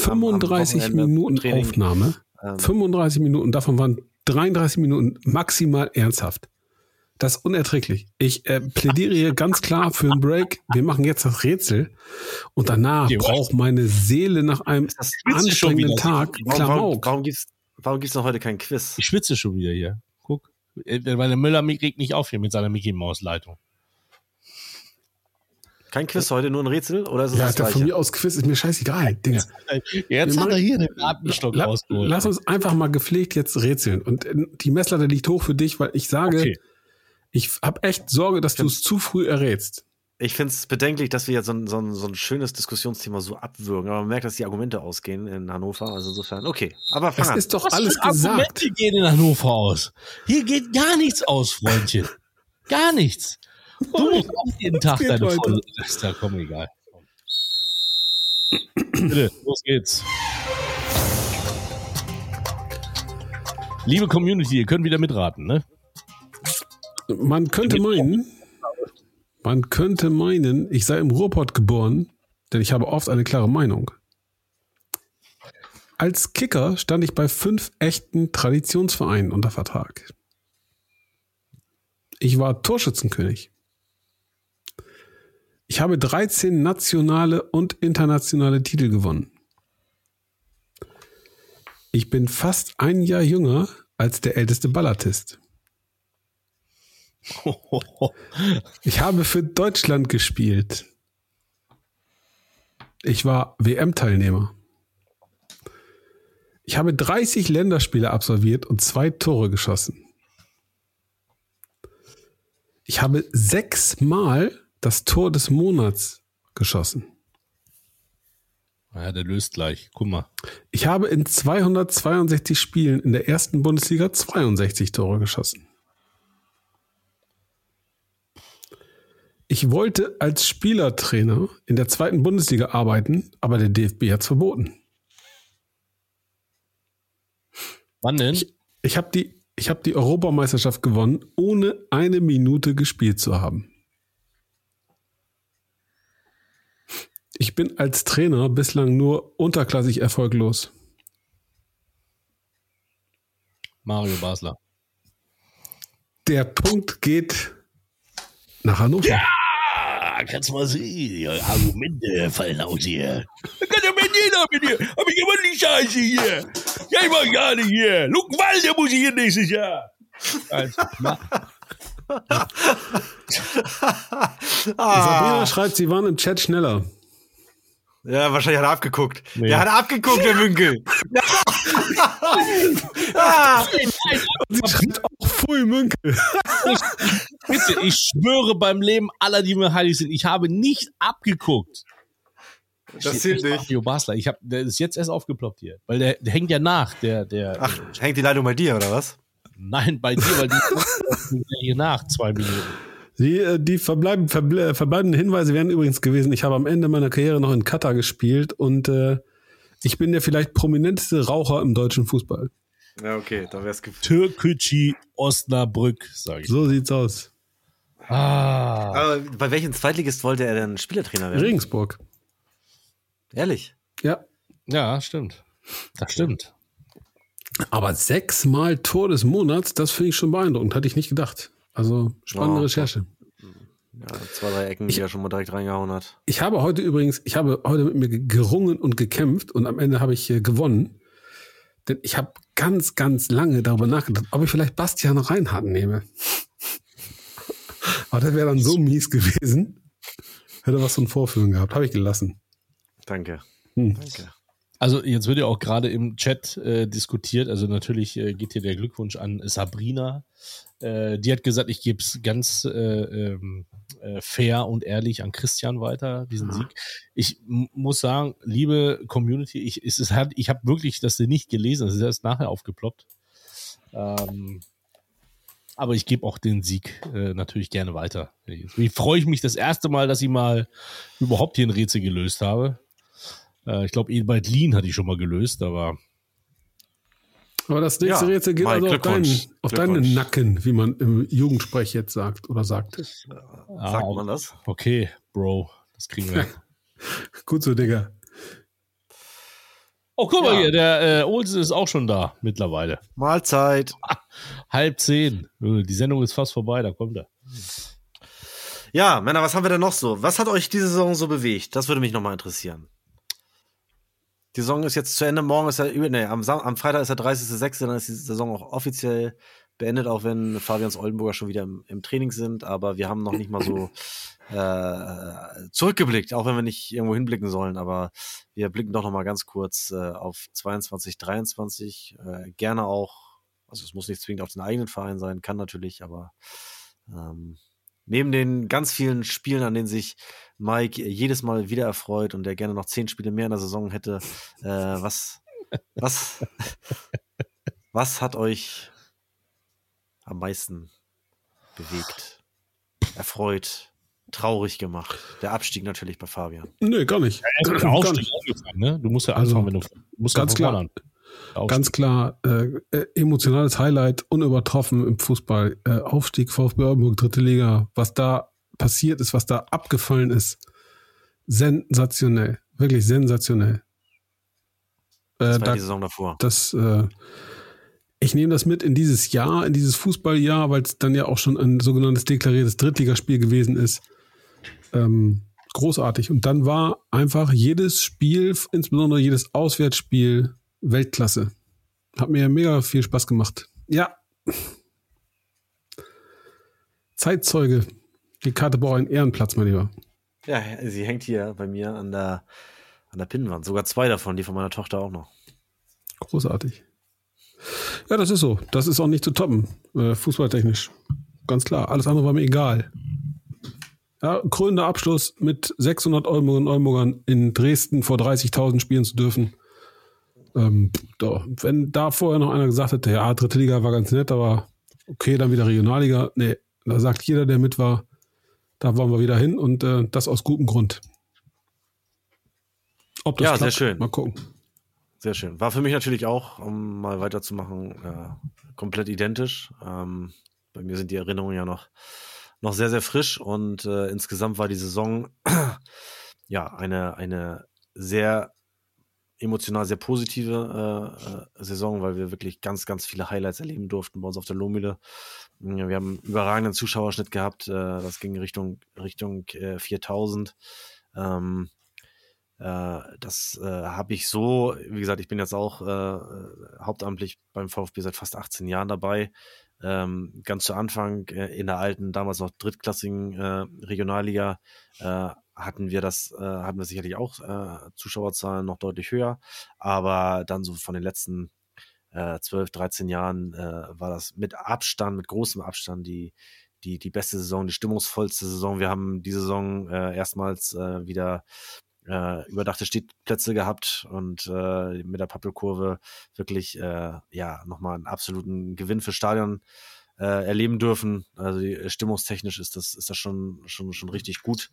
35 Wochenende Minuten Training. Aufnahme. Ähm, 35 Minuten, davon waren 33 Minuten maximal ernsthaft. Das ist unerträglich. Ich äh, plädiere hier ganz klar für einen Break. Wir machen jetzt das Rätsel und danach braucht meine Seele nach einem anstrengenden. Tag warum, warum, Klamauk. warum gibt's, warum gibt's noch heute kein Quiz? Ich schwitze schon wieder hier. Guck. Äh, Weil der Müller regt nicht auf hier mit seiner Mickey Maus Leitung. Kein Quiz heute, nur ein Rätsel? Oder ist es Ja, das der von mir aus Quiz ist mir scheißegal, Digga. Jetzt Wir hat er hier den Atemstock La rausgeholt. lass uns einfach mal gepflegt jetzt rätseln. Und äh, die Messlatte liegt hoch für dich, weil ich sage, Okay. ich habe echt Sorge, dass du es zu früh errätst. Ich finde es bedenklich, dass wir jetzt so ein, so, ein, so ein schönes Diskussionsthema so abwürgen. Aber man merkt, dass die Argumente ausgehen in Hannover. Also insofern, okay. Aber fang Es an. ist doch Was alles für gesagt. Argumente gehen in Hannover aus? Hier geht gar nichts aus, Freundchen. Gar nichts. Du musst auch jeden Tag deine. Folge. Ist ja komm, egal. Bitte, los geht's. Liebe Community, ihr könnt wieder mitraten, ne? Man könnte meinen, man könnte meinen, ich sei im Ruhrpott geboren, denn ich habe oft eine klare Meinung. Als Kicker stand ich bei fünf echten Traditionsvereinen unter Vertrag. Ich war Torschützenkönig. Ich habe 13 nationale und internationale Titel gewonnen. Ich bin fast ein Jahr jünger als der älteste Ballatist. Ich habe für Deutschland gespielt. Ich war WM-Teilnehmer. Ich habe 30 Länderspiele absolviert und zwei Tore geschossen. Ich habe sechsmal das Tor des Monats geschossen. Ja, der löst gleich. Guck mal. Ich habe in 262 Spielen in der ersten Bundesliga 62 Tore geschossen. Ich wollte als Spielertrainer in der zweiten Bundesliga arbeiten, aber der DFB hat es verboten. Wann denn? Ich, ich habe die, ich hab die Europameisterschaft gewonnen, ohne eine Minute gespielt zu haben. Ich bin als Trainer bislang nur unterklassig erfolglos. Mario Basler. Der Punkt geht nach Hannover. Ah, kannst du mal sehen. Die Argumente fallen aus hier. Da kann ja mit jeder mit dir. Hab ich immer die Scheiße hier. Ja, ich mach gar nicht hier. Luke Walde muss ich hier nächstes Jahr. Also, na, Sabrina schreibt, sie waren im Chat schneller. Ja, wahrscheinlich hat er abgeguckt. Nee. Der hat abgeguckt, der Münkel. ah, Sie schreibt auch Pfui Münkel. bitte, ich schwöre beim Leben aller, die mir heilig sind, ich habe nicht abgeguckt. das zählt nicht. Mario Basler, ich hab, der ist jetzt erst aufgeploppt hier. Weil der, der hängt ja nach, der, der. Ach, hängt die Leitung bei dir, oder was? Nein, bei dir, weil die hier nach, zwei Minuten. Die, äh, die verbleiben, verble verbleibenden Hinweise wären übrigens gewesen, ich habe am Ende meiner Karriere noch in Katar gespielt und äh, ich bin der vielleicht prominenteste Raucher im deutschen Fußball. Ja, okay, da wär's gefühlt. Türkgücü Osnabrück, sage ich. So sieht's aus. Ah. Aber bei welchem Zweitligist wollte er denn Spielertrainer werden? Regensburg. Ehrlich? Ja. Ja, stimmt. Das stimmt. Aber sechsmal Tor des Monats, das finde ich schon beeindruckend. Hatte ich nicht gedacht. Also spannende Wow. Recherche. Ja, zwei, drei Ecken, die er schon mal direkt reingehauen hat. Ich habe heute übrigens, ich habe heute mit mir gerungen und gekämpft und am Ende habe ich äh, gewonnen. Denn ich habe ganz, ganz lange darüber nachgedacht, ob ich vielleicht Bastian Reinhardt nehme. Aber das wäre dann so mies gewesen. Hätte was von Vorführen gehabt. Habe ich gelassen. Danke. Hm. Danke. Also jetzt wird ja auch gerade im Chat äh, diskutiert. Also natürlich äh, geht hier der Glückwunsch an Sabrina. Äh, die hat gesagt, ich gebe es ganz äh, ähm, äh, fair und ehrlich an Christian weiter, diesen Sieg. Ich muss sagen, liebe Community, ich, es ist halt, ich habe wirklich das nicht gelesen, es ist erst nachher aufgeploppt. Ähm, aber ich gebe auch den Sieg äh, natürlich gerne weiter. Wie freue ich mich das erste Mal, dass ich mal überhaupt hier ein Rätsel gelöst habe. Äh, ich glaube, Edward Lean hatte ich schon mal gelöst, aber Aber das nächste Ja, Rätsel geht Mike, also auf, deinen, auf deinen. Nacken, wie man im Jugendsprech jetzt sagt oder sagt. ah, Sagt man das? okay, Bro, das kriegen wir. Gut so, Digga. oh, guck mal Ja. hier, der äh, Olsen ist auch schon da mittlerweile. Mahlzeit. Halb zehn. Äh, Die Sendung ist fast vorbei, da kommt er. Ja, Männer, was haben wir denn noch so? Was hat euch diese Saison so bewegt? Das würde mich nochmal interessieren. Die Saison ist jetzt zu Ende. Morgen ist über- nee, am, Sam am Freitag ist der 30.06., dann ist die Saison auch offiziell beendet, auch wenn Fabians Oldenburger schon wieder im, im Training sind. Aber wir haben noch nicht mal so äh, zurückgeblickt, auch wenn wir nicht irgendwo hinblicken sollen. Aber wir blicken doch nochmal ganz kurz äh, auf 22, 23. Äh, gerne auch, also es muss nicht zwingend auf den eigenen Verein sein, kann natürlich, aber ähm, neben den ganz vielen Spielen, an denen sich Mike jedes Mal wieder erfreut und der gerne noch zehn Spiele mehr in der Saison hätte, äh, was, was, was hat euch am meisten bewegt, erfreut, traurig gemacht? Der Abstieg natürlich bei Fabian. Nö, gar nicht. Der Gar Aufstieg nicht. angefangen, ne? Du musst ja Also, anfangen, wenn du, du musst ja ganz klar. vorne an. Aufstieg. Ganz klar, äh, äh, emotionales Highlight, unübertroffen im Fußball. Äh, Aufstieg VfB Oldenburg, dritte Liga, was da passiert ist, was da abgefallen ist. Sensationell, wirklich sensationell. Das Äh, war da, die Saison davor. das, äh, ich nehme das mit in dieses Jahr, in dieses Fußballjahr, weil es dann ja auch schon ein sogenanntes deklariertes Drittligaspiel gewesen ist. Ähm, großartig. Und dann war einfach jedes Spiel, insbesondere jedes Auswärtsspiel, Weltklasse. Hat mir mega viel Spaß gemacht. Ja. Zeitzeuge. Die Karte braucht einen Ehrenplatz, mein Lieber. Ja, sie hängt hier bei mir an der, an der Pinnwand. Sogar zwei davon, die von meiner Tochter auch noch. Großartig. Ja, das ist so. Das ist auch nicht zu toppen, äh, fußballtechnisch. Ganz klar. Alles andere war mir egal. Ja, krönender Abschluss mit 600 Oldenburgern und Oldenburgern in Dresden vor 30.000 spielen zu dürfen. Ähm, doch, wenn da vorher noch einer gesagt hätte, ja, dritte Liga war ganz nett, aber okay, dann wieder Regionalliga. Nee, da sagt jeder, der mit war, da wollen wir wieder hin und äh, das aus gutem Grund. Ob das Ja, klappt, sehr schön. Mal gucken. Sehr schön. War für mich natürlich auch, um mal weiterzumachen, äh, komplett identisch. Ähm, bei mir sind die Erinnerungen ja noch, noch sehr, sehr frisch und äh, insgesamt war die Saison ja eine, eine sehr emotional sehr positive äh, äh, Saison, weil wir wirklich ganz, ganz viele Highlights erleben durften bei uns auf der Lohmühle. Ja, Wir haben einen überragenden Zuschauerschnitt gehabt. Äh, das ging Richtung, Richtung äh, 4000. Ähm, äh, das äh, habe ich so, wie gesagt, ich bin jetzt auch hauptamtlich beim VfB seit fast 18 Jahren dabei. Ähm, ganz zu Anfang in der alten, damals noch drittklassigen Regionalliga hatten wir das, äh, hatten wir sicherlich auch äh, Zuschauerzahlen noch deutlich höher, aber dann so von den letzten äh, 12, 13 Jahren äh, war das mit Abstand, mit großem Abstand die die die beste Saison, die stimmungsvollste Saison. Wir haben die Saison äh, erstmals äh, wieder äh, überdachte Stehplätze gehabt und äh, mit der Pappelkurve wirklich äh, ja nochmal einen absoluten Gewinn für Stadion äh, erleben dürfen. Also die, stimmungstechnisch ist das ist das schon schon schon richtig gut.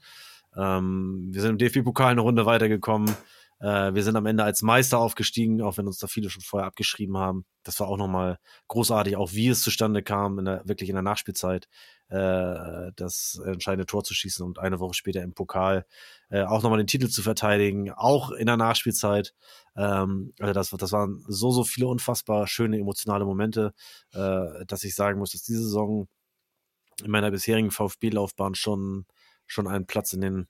Ähm, wir sind im DFB-Pokal eine Runde weitergekommen. Äh, wir sind am Ende als Meister aufgestiegen, auch wenn uns da viele schon vorher abgeschrieben haben. Das war auch nochmal großartig, auch wie es zustande kam, in der, wirklich in der Nachspielzeit, äh, das entscheidende Tor zu schießen und eine Woche später im Pokal äh, auch nochmal den Titel zu verteidigen, auch in der Nachspielzeit. Ähm, also das, das waren so, so viele unfassbar schöne emotionale Momente, äh, dass ich sagen muss, dass diese Saison in meiner bisherigen VfB-Laufbahn schon, schon einen Platz in den,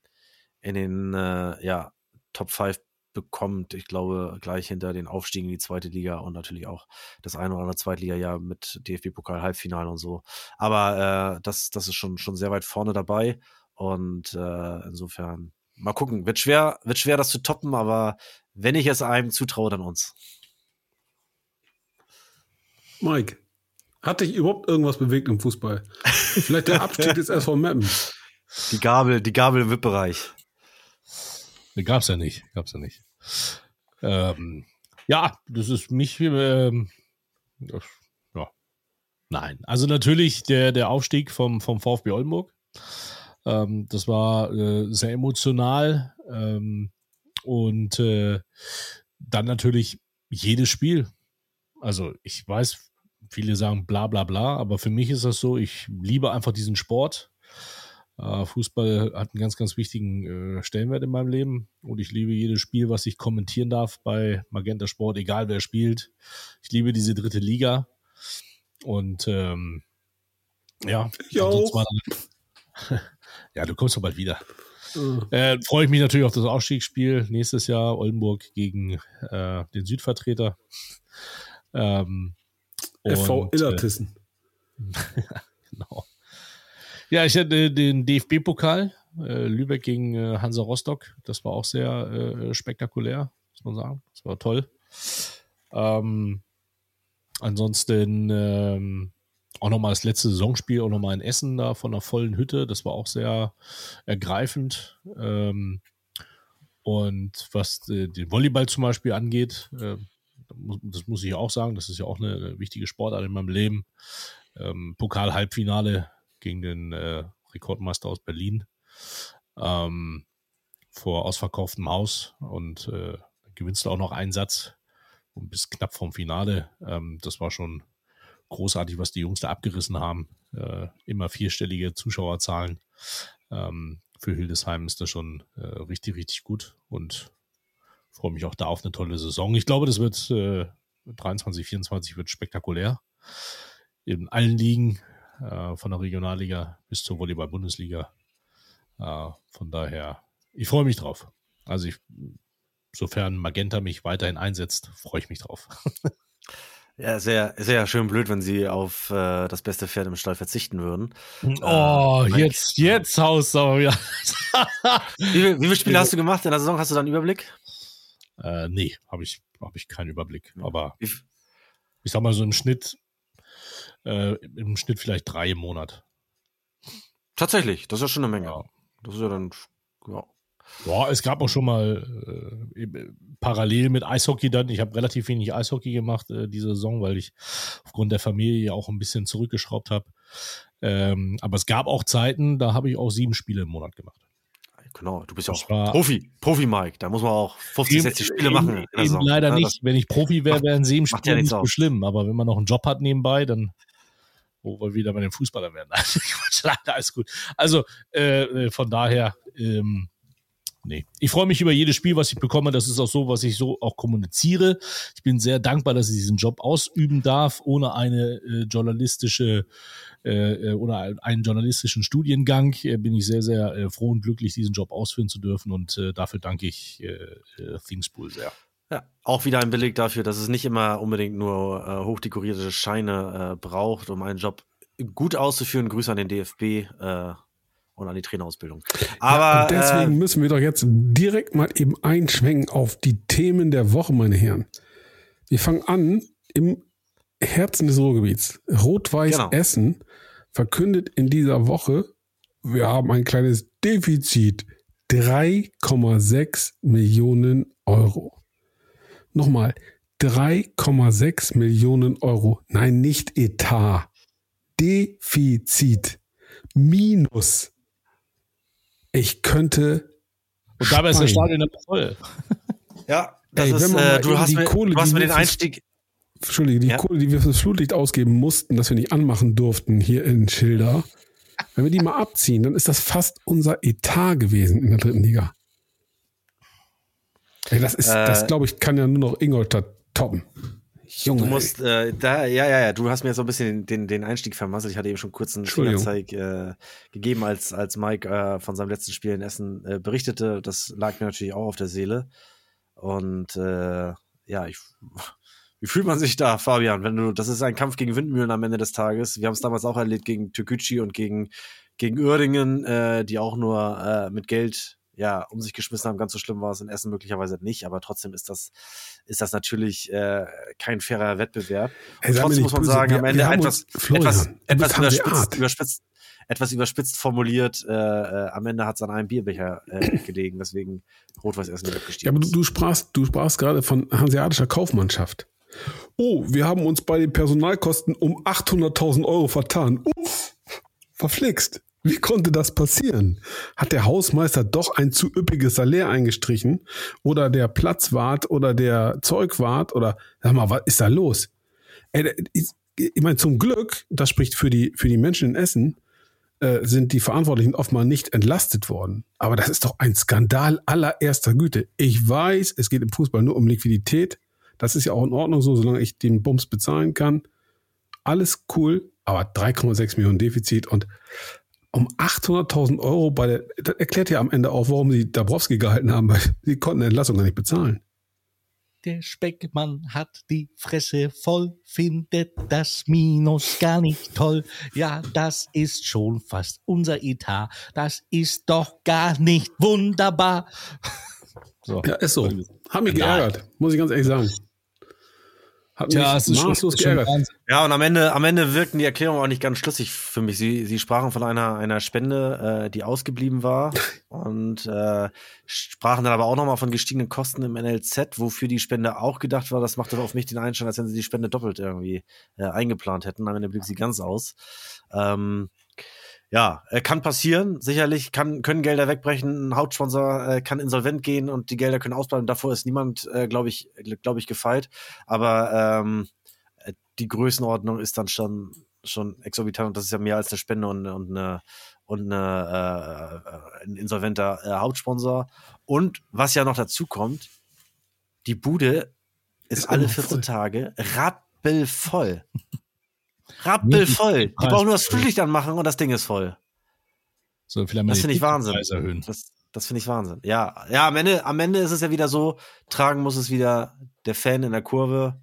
in den äh, ja, Top 5 bekommt. Ich glaube, gleich hinter den Aufstiegen in die zweite Liga und natürlich auch das eine oder andere Zweitliga-Jahr mit DFB-Pokal-Halbfinale und so. Aber äh, das, das ist schon, schon sehr weit vorne dabei. Und äh, insofern, mal gucken. Wird schwer, wird schwer, das zu toppen, aber wenn ich es einem zutraue, dann uns. Mike, hat dich überhaupt irgendwas bewegt im Fußball? Vielleicht der Abstieg des SV Meppen. Die Gabel, die Gabel im VIP-Bereich. Nee, Gab's ja nicht. Gab's ja nicht. Ähm, ja, das ist mich. Ähm, ja. Nein. Also natürlich der, der Aufstieg vom, vom VfB Oldenburg. Ähm, das war äh, sehr emotional. Ähm, und äh, dann natürlich jedes Spiel. Also ich weiß, viele sagen bla bla bla, aber für mich ist das so, ich liebe einfach diesen Sport. Äh, Fußball hat einen ganz, ganz wichtigen äh, Stellenwert in meinem Leben und ich liebe jedes Spiel, was ich kommentieren darf bei Magenta Sport, egal wer spielt. Ich liebe diese dritte Liga und ähm, ja, Ich auch. ja, du kommst doch bald wieder. Äh, Freue ich mich natürlich auf das Ausstiegsspiel nächstes Jahr Oldenburg gegen äh, den Südvertreter. Ähm, FV und, äh, Illertissen. Genau. Ja, ich hatte den DFB-Pokal, äh, Lübeck gegen äh, Hansa Rostock. Das war auch sehr äh, spektakulär, muss man sagen. Das war toll. Ähm, ansonsten ähm, auch nochmal das letzte Saisonspiel, auch nochmal in Essen da von einer vollen Hütte. Das war auch sehr ergreifend. Ähm, und was äh, den Volleyball zum Beispiel angeht, äh, das muss ich auch sagen, das ist ja auch eine, eine wichtige Sportart in meinem Leben. Ähm, Pokal-Halbfinale gegen den äh, Rekordmeister aus Berlin ähm, vor ausverkauftem Haus und äh, gewinnst du auch noch einen Satz und bis knapp vom Finale. Ähm, das war schon großartig, was die Jungs da abgerissen haben. Äh, immer vierstellige Zuschauerzahlen. Ähm, für Hildesheim ist das schon äh, richtig, richtig gut und freue mich auch da auf eine tolle Saison. Ich glaube, das wird äh, 23, 24 wird spektakulär. In allen Ligen, äh, von der Regionalliga bis zur Volleyball-Bundesliga. Äh, von daher, ich freue mich drauf. Also ich, sofern Magenta mich weiterhin einsetzt, freue ich mich drauf. Ja, sehr, sehr schön blöd, wenn sie auf äh, das beste Pferd im Stall verzichten würden. Oh, Äh, jetzt, jetzt haust du aber wieder. Wie, wie viele Spiele hast du gemacht in der Saison? Hast du da einen Überblick? äh, nee, habe ich, hab ich keinen Überblick. Aber ich sag mal so im Schnitt, äh, im Schnitt vielleicht drei im Monat. tatsächlich, das ist ja schon eine Menge. Ja. Das ist ja dann, ja. Ja, es gab auch schon mal äh, eben parallel mit Eishockey dann. Ich habe relativ wenig Eishockey gemacht äh, diese Saison, weil ich aufgrund der Familie auch ein bisschen zurückgeschraubt habe. Ähm, aber es gab auch Zeiten, da habe ich auch sieben Spiele im Monat gemacht. Genau, du bist ja auch war- Profi, Profi Mike. Da muss man auch 50, 60 Spiele machen. Eben, der eben leider Ja, nicht. Wenn ich Profi wäre, wären sieben ja Spiele nichts nicht so schlimm. Aber wenn man noch einen Job hat nebenbei, dann wo wir wieder bei den Fußballern werden. Also, alles gut. Also äh, äh, von daher, ähm, nee. Ich freue mich über jedes Spiel, was ich bekomme. Das ist auch so, was ich so auch kommuniziere. Ich bin sehr dankbar, dass ich diesen Job ausüben darf, ohne eine äh, journalistische äh, äh, oder einen journalistischen Studiengang. Äh, bin ich sehr, sehr äh, froh und glücklich, diesen Job ausführen zu dürfen. Und dafür danke ich äh, Thingspool sehr. Ja, auch wieder ein Beleg dafür, dass es nicht immer unbedingt nur äh, hochdekorierte Scheine äh, braucht, um einen Job gut auszuführen. Grüße an den DFB äh, und an die Trainerausbildung. Aber und deswegen äh, müssen wir doch jetzt direkt mal eben einschwenken auf die Themen der Woche, meine Herren. Wir fangen an im Herzen des Ruhrgebiets. Rot-Weiß Genau. Essen verkündet in dieser Woche, wir haben ein kleines Defizit. 3,6 Millionen Euro. Nochmal, 3,6 Millionen Euro. Nein, nicht Etat. Defizit. Minus. Ich könnte. Und dabei ist das speien. Stadion immer voll. ja, das Ey, wenn ist, äh, du hast die mir, Kohle, du hast die mir wir den Einstieg. Entschuldige, die Ja. Kohle, die wir fürs Flutlicht ausgeben mussten, dass wir nicht anmachen durften hier in Schilder, wenn wir die mal abziehen, dann ist das fast unser Etat gewesen in der dritten Liga. Ey, das ist, Äh, das glaube ich, kann ja nur noch Ingolstadt toppen. Junge, Du musst, äh, da, ja, ja, ja, du hast mir jetzt so ein bisschen den, den Einstieg vermasselt. Ich hatte eben schon kurz einen. Fingerzeig äh, gegeben, als, als Mike äh, von seinem letzten Spiel in Essen äh, berichtete. Das lag mir natürlich auch auf der Seele. Und äh, ja, ich, wie fühlt man sich da, Fabian? Wenn du, das ist ein Kampf gegen Windmühlen am Ende des Tages. Wir haben es damals auch erlebt gegen Türkgücü und gegen, gegen Uerdingen, äh, die auch nur äh, mit Geld ja, um sich geschmissen haben. Ganz so schlimm war es in Essen möglicherweise nicht, aber trotzdem ist das, ist das natürlich äh, kein fairer Wettbewerb. Ey, trotzdem muss man böse, sagen, wir- am Ende etwas, Florian, etwas, etwas überspitzt, überspitzt, etwas überspitzt formuliert, äh, äh, am Ende hat es an einem Bierbecher äh, gelegen, weswegen Rot-Weiß Essen nicht Ja, abgestiegen aber du, du sprachst, du sprachst gerade von hanseatischer Kaufmannschaft. Oh, wir haben uns bei den Personalkosten um 800.000 Euro vertan. Ups, verflixt. Wie konnte das passieren? Hat der Hausmeister doch ein zu üppiges Salär eingestrichen? Oder der Platzwart oder der Zeugwart? Oder sag mal, was ist da los? Ich meine, zum Glück, das spricht für die, für die Menschen in Essen, äh, sind die Verantwortlichen oftmals nicht entlastet worden. Aber das ist doch ein Skandal allererster Güte. Ich weiß, es geht im Fußball nur um Liquidität. Das ist ja auch in Ordnung so, solange ich den Bums bezahlen kann. Alles cool, aber 3,6 Millionen Defizit und um 800.000 Euro bei der, das erklärt ja am Ende auch, warum sie Dabrowski gehalten haben, weil sie konnten die Entlassung gar nicht bezahlen. Der Speckmann hat die Fresse voll, findet das Minus gar nicht toll. Ja, das ist schon fast unser Etat. Das ist doch gar nicht wunderbar. So. Ja, ist so. Hat mich geärgert, muss ich ganz ehrlich sagen. Hat mich Ja, es ist maßlos ist schon geärgert. Wahnsinn. Ja, und am Ende, am Ende wirkten die Erklärungen auch nicht ganz schlüssig für mich. Sie, sie sprachen von einer, einer Spende, äh, die ausgeblieben war und äh, sprachen dann aber auch nochmal von gestiegenen Kosten im NLZ, wofür die Spende auch gedacht war. Das machte auf mich den Einstand, als wenn sie die Spende doppelt irgendwie äh, eingeplant hätten. Am Ende blieb sie ganz aus. Ähm, ja, äh, kann passieren. Sicherlich kann, können Gelder wegbrechen. Ein Hauptsponsor äh, kann insolvent gehen und die Gelder können ausbleiben. Davor ist niemand, äh, glaube ich, glaube ich, gefeit. Aber ähm, äh, die Größenordnung ist dann schon schon exorbitant und das ist ja mehr als eine Spende und, und eine und eine, äh, ein insolventer äh, Hauptsponsor. Und was ja noch dazu kommt, die Bude ist, ist alle 14 voll. Tage rappelvoll. Rappelvoll. Die brauchen nur das Flutlicht anmachen und das Ding ist voll. So, vielleicht das finde ich Wahnsinn. Das, das finde ich Wahnsinn. Ja, ja, am Ende, am Ende ist es ja wieder so, tragen muss es wieder der Fan in der Kurve,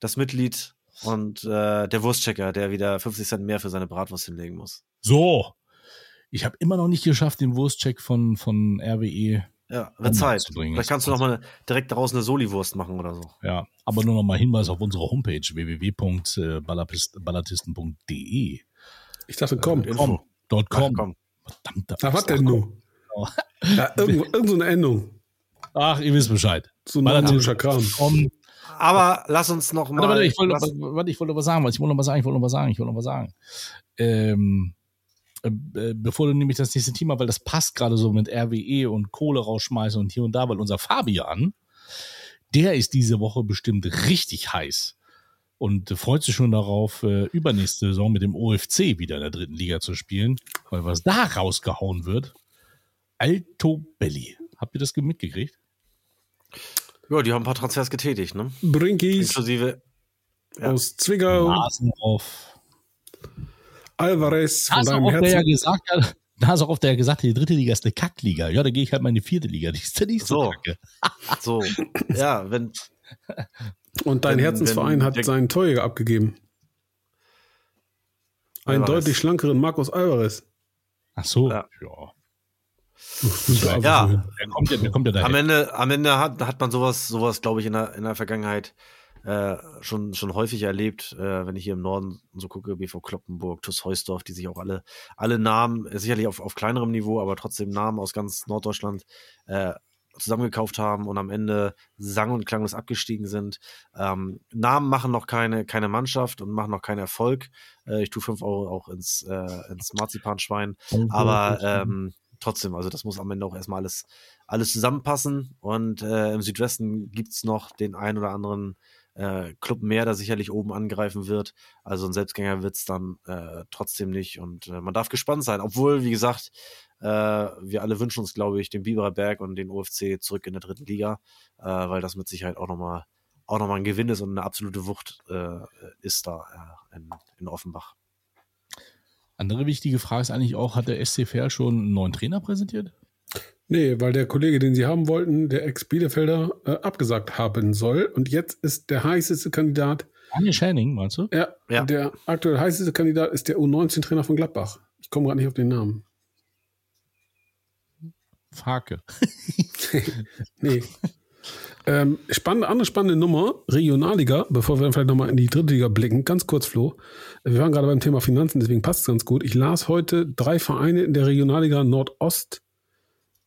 das Mitglied und äh, der Wurstchecker, der wieder 50 Cent mehr für seine Bratwurst hinlegen muss. So. Ich habe immer noch nicht geschafft, den Wurstcheck von, von RWE ja, wird Zeit. Vielleicht kannst du noch mal direkt daraus eine Soli-Wurst machen oder so. Ja, aber nur noch mal Hinweis auf unsere Homepage www.ballatisten.de. Ich dachte, komm. Äh, komm. Dort komm. komm. Verdammt. Na, was denn nun? ja, irgendwo, irgend so eine Endung. Ach, ihr wisst Bescheid. So ein nordischer Kram. Komm. Aber lass uns noch mal. Warte, warte, ich wollte, wollte was sagen. Ich wollte noch was sagen. Ich wollte noch was sagen. Ich wollte noch was sagen. Ähm, äh, äh, bevor du nämlich das nächste Thema, weil das passt gerade so mit RWE und Kohle rausschmeißen und hier und da, weil unser Fabian, der ist diese Woche bestimmt richtig heiß und freut sich schon darauf, äh, übernächste Saison mit dem OFC wieder in der dritten Liga zu spielen, weil was da rausgehauen wird, Alto Belli. Habt ihr das mitgekriegt? Ja, die haben ein paar Transfers getätigt, ne? Brinkies. Inklusive ja. aus Zwickau. Nasen auf. Alvarez von deinem Herzen. Der ja gesagt hat, da ist auch oft der gesagt, die dritte Liga ist eine Kackliga. Ja, da gehe ich halt mal in die vierte Liga. Die ist ja nicht so, so kacke. so, ja, wenn. Und dein wenn, Herzensverein wenn, hat seinen Torjäger abgegeben. Einen Alvarez. deutlich schlankeren Markus Alvarez. Ach so, ja. ja. Ja, der kommt ja, der kommt ja dahin. Am Ende, am Ende hat, hat man sowas, sowas glaube ich, in der, in der Vergangenheit äh, schon, schon häufig erlebt, äh, wenn ich hier im Norden so gucke, BV Kloppenburg, TuS Heusdorf, die sich auch alle, alle Namen, sicherlich auf, auf kleinerem Niveau, aber trotzdem Namen aus ganz Norddeutschland äh, zusammengekauft haben und am Ende sang- und klanglos abgestiegen sind. Ähm, Namen machen noch keine, keine Mannschaft und machen noch keinen Erfolg. Äh, ich tue fünf Euro auch ins, äh, ins Marzipanschwein. Aber ähm, trotzdem, also das muss am Ende auch erstmal alles, alles zusammenpassen. Und äh, im Südwesten gibt es noch den ein oder anderen äh, Club mehr, der sicherlich oben angreifen wird. Also ein Selbstgänger wird es dann äh, trotzdem nicht. Und äh, man darf gespannt sein. Obwohl, wie gesagt, äh, wir alle wünschen uns, glaube ich, den Biberer Berg und den OFC zurück in der dritten Liga, äh, weil das mit Sicherheit auch nochmal auch nochmal ein Gewinn ist und eine absolute Wucht äh, ist da in, in Offenbach. Andere wichtige Frage ist eigentlich auch, hat der SC Verl schon einen neuen Trainer präsentiert? Nee, weil der Kollege, den sie haben wollten, der Ex-Bielefelder, äh, abgesagt haben soll. Und jetzt ist der heißeste Kandidat. Daniel Schenning, meinst du? Ja, ja. Der aktuell heißeste Kandidat ist der U19-Trainer von Gladbach. Ich komme gerade nicht auf den Namen. Fake. nee. ähm, spannende, andere spannende Nummer, Regionalliga, bevor wir vielleicht nochmal in die dritte Liga blicken. Ganz kurz, Flo. Wir waren gerade beim Thema Finanzen, deswegen passt es ganz gut. Ich las heute drei Vereine in der Regionalliga Nordost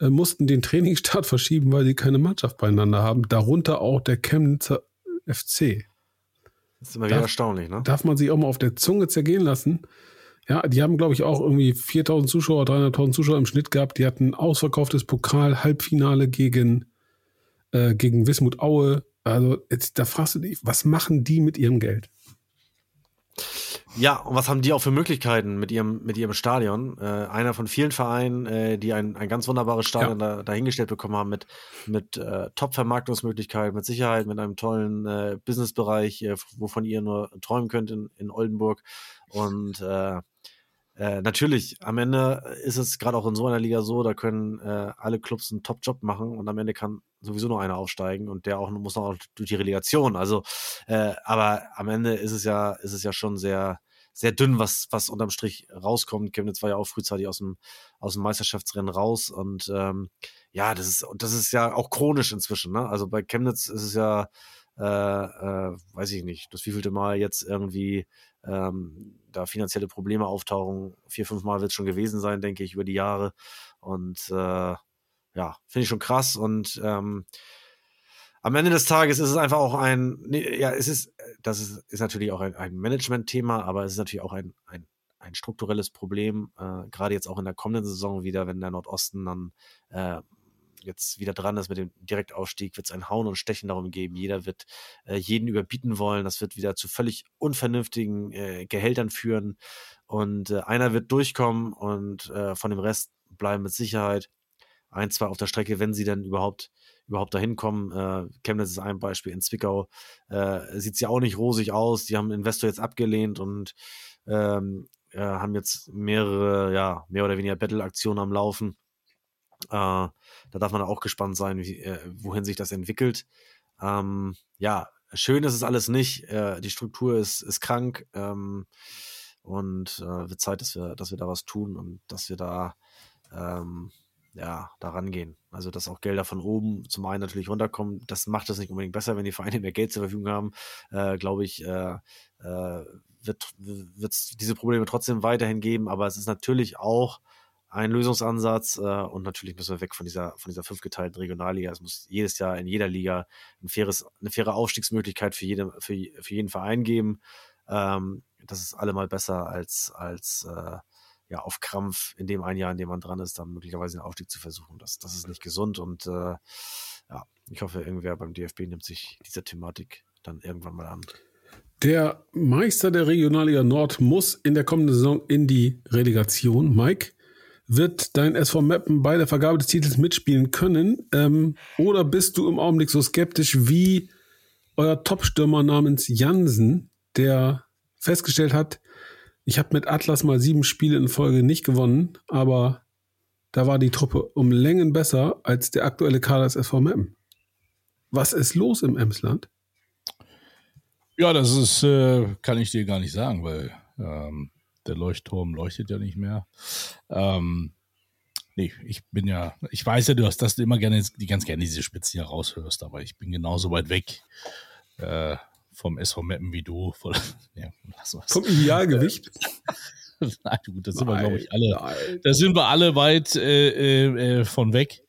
äh, mussten den Trainingsstart verschieben, weil sie keine Mannschaft beieinander haben. Darunter auch der Chemnitzer FC. Das ist immer wieder darf, erstaunlich, ne? Darf man sich auch mal auf der Zunge zergehen lassen. Ja, die haben, glaube ich, auch irgendwie 4000 Zuschauer, 300.000 Zuschauer im Schnitt gehabt. Die hatten ein ausverkauftes Pokal-Halbfinale gegen, äh, gegen Wismut Aue. Also, jetzt, da fragst du dich, was machen die mit ihrem Geld? Ja, und was haben die auch für Möglichkeiten mit ihrem, mit ihrem Stadion? Äh, einer von vielen Vereinen, äh, die ein, ein ganz wunderbares Stadion ja. da, dahingestellt bekommen haben mit, mit äh, Top-Vermarktungsmöglichkeiten, mit Sicherheit, mit einem tollen äh, Businessbereich, äh, wovon ihr nur träumen könnt in, in Oldenburg. Und äh, äh, natürlich, am Ende ist es gerade auch in so einer Liga so, da können äh, alle Clubs einen Top-Job machen und am Ende kann sowieso nur einer aufsteigen und der auch muss noch durch die Relegation. Also, äh, aber am Ende ist es ja, ist es ja schon sehr, sehr dünn, was, was unterm Strich rauskommt. Chemnitz war ja auch frühzeitig aus dem, aus dem Meisterschaftsrennen raus und ähm, ja, das ist, das ist ja auch chronisch inzwischen. Ne? Also bei Chemnitz ist es ja, äh, äh, weiß ich nicht, das wievielte Mal jetzt irgendwie ähm, da finanzielle Probleme auftauchen. Vier, fünf Mal wird es schon gewesen sein, denke ich, über die Jahre. Und äh, ja, finde ich schon krass. Und ähm, am Ende des Tages ist es einfach auch ein, ja, es ist, das ist, ist natürlich auch ein, ein Management-Thema, aber es ist natürlich auch ein, ein, ein strukturelles Problem, äh, gerade jetzt auch in der kommenden Saison wieder, wenn der Nordosten dann äh, jetzt wieder dran ist mit dem Direktaufstieg, wird es ein Hauen und Stechen darum geben. Jeder wird äh, jeden überbieten wollen. Das wird wieder zu völlig unvernünftigen äh, Gehältern führen. Und äh, einer wird durchkommen und äh, von dem Rest bleiben mit Sicherheit ein, zwei auf der Strecke, wenn sie dann überhaupt überhaupt dahin kommen. Äh, Chemnitz ist ein Beispiel. In Zwickau äh, sieht es ja auch nicht rosig aus. Die haben Investor jetzt abgelehnt und ähm, äh, haben jetzt mehrere, ja, mehr oder weniger Battle-Aktionen am Laufen. Äh, da darf man auch gespannt sein, wie, äh, wohin sich das entwickelt. Ähm, ja, schön ist es alles nicht. Äh, die Struktur ist, ist krank. Ähm, und äh, wird Zeit, dass wir, dass wir da was tun und dass wir da ähm, ja, da rangehen. Also, dass auch Gelder von oben zum einen natürlich runterkommen, das macht es nicht unbedingt besser, wenn die Vereine mehr Geld zur Verfügung haben, äh, glaube ich, äh, äh, wird es diese Probleme trotzdem weiterhin geben, aber es ist natürlich auch ein Lösungsansatz äh, und natürlich müssen wir weg von dieser von dieser fünfgeteilten Regionalliga. Es muss jedes Jahr in jeder Liga ein faires, eine faire Aufstiegsmöglichkeit für, jede, für, für jeden Verein geben. Ähm, das ist allemal besser als als äh, ja, auf Krampf in dem ein Jahr, in dem man dran ist, dann möglicherweise den Aufstieg zu versuchen. Das, das ist nicht gesund und äh, ja, ich hoffe, irgendwer beim DFB nimmt sich dieser Thematik dann irgendwann mal an. Der Meister der Regionalliga Nord muss in der kommenden Saison in die Relegation. Mike, wird dein SV Meppen bei der Vergabe des Titels mitspielen können? Ähm, oder bist du im Augenblick so skeptisch wie euer Topstürmer namens Jansen, der festgestellt hat, ich habe mit Atlas mal sieben Spiele in Folge nicht gewonnen, aber da war die Truppe um Längen besser als der aktuelle Kader des SV Meppen. Was ist los im Emsland? Ja, das ist, äh, kann ich dir gar nicht sagen, weil ähm, der Leuchtturm leuchtet ja nicht mehr. Ähm, nee, ich bin ja, ich weiß ja, du hast das immer gerne, die ganz gerne diese Spitze hier raushörst, aber ich bin genauso weit weg. Äh, vom SV Meppen wie du. Von, ja, vom Idealgewicht? nein, gut, da sind nein, wir, glaube ich, alle. Da sind wir alle weit äh, äh, von weg.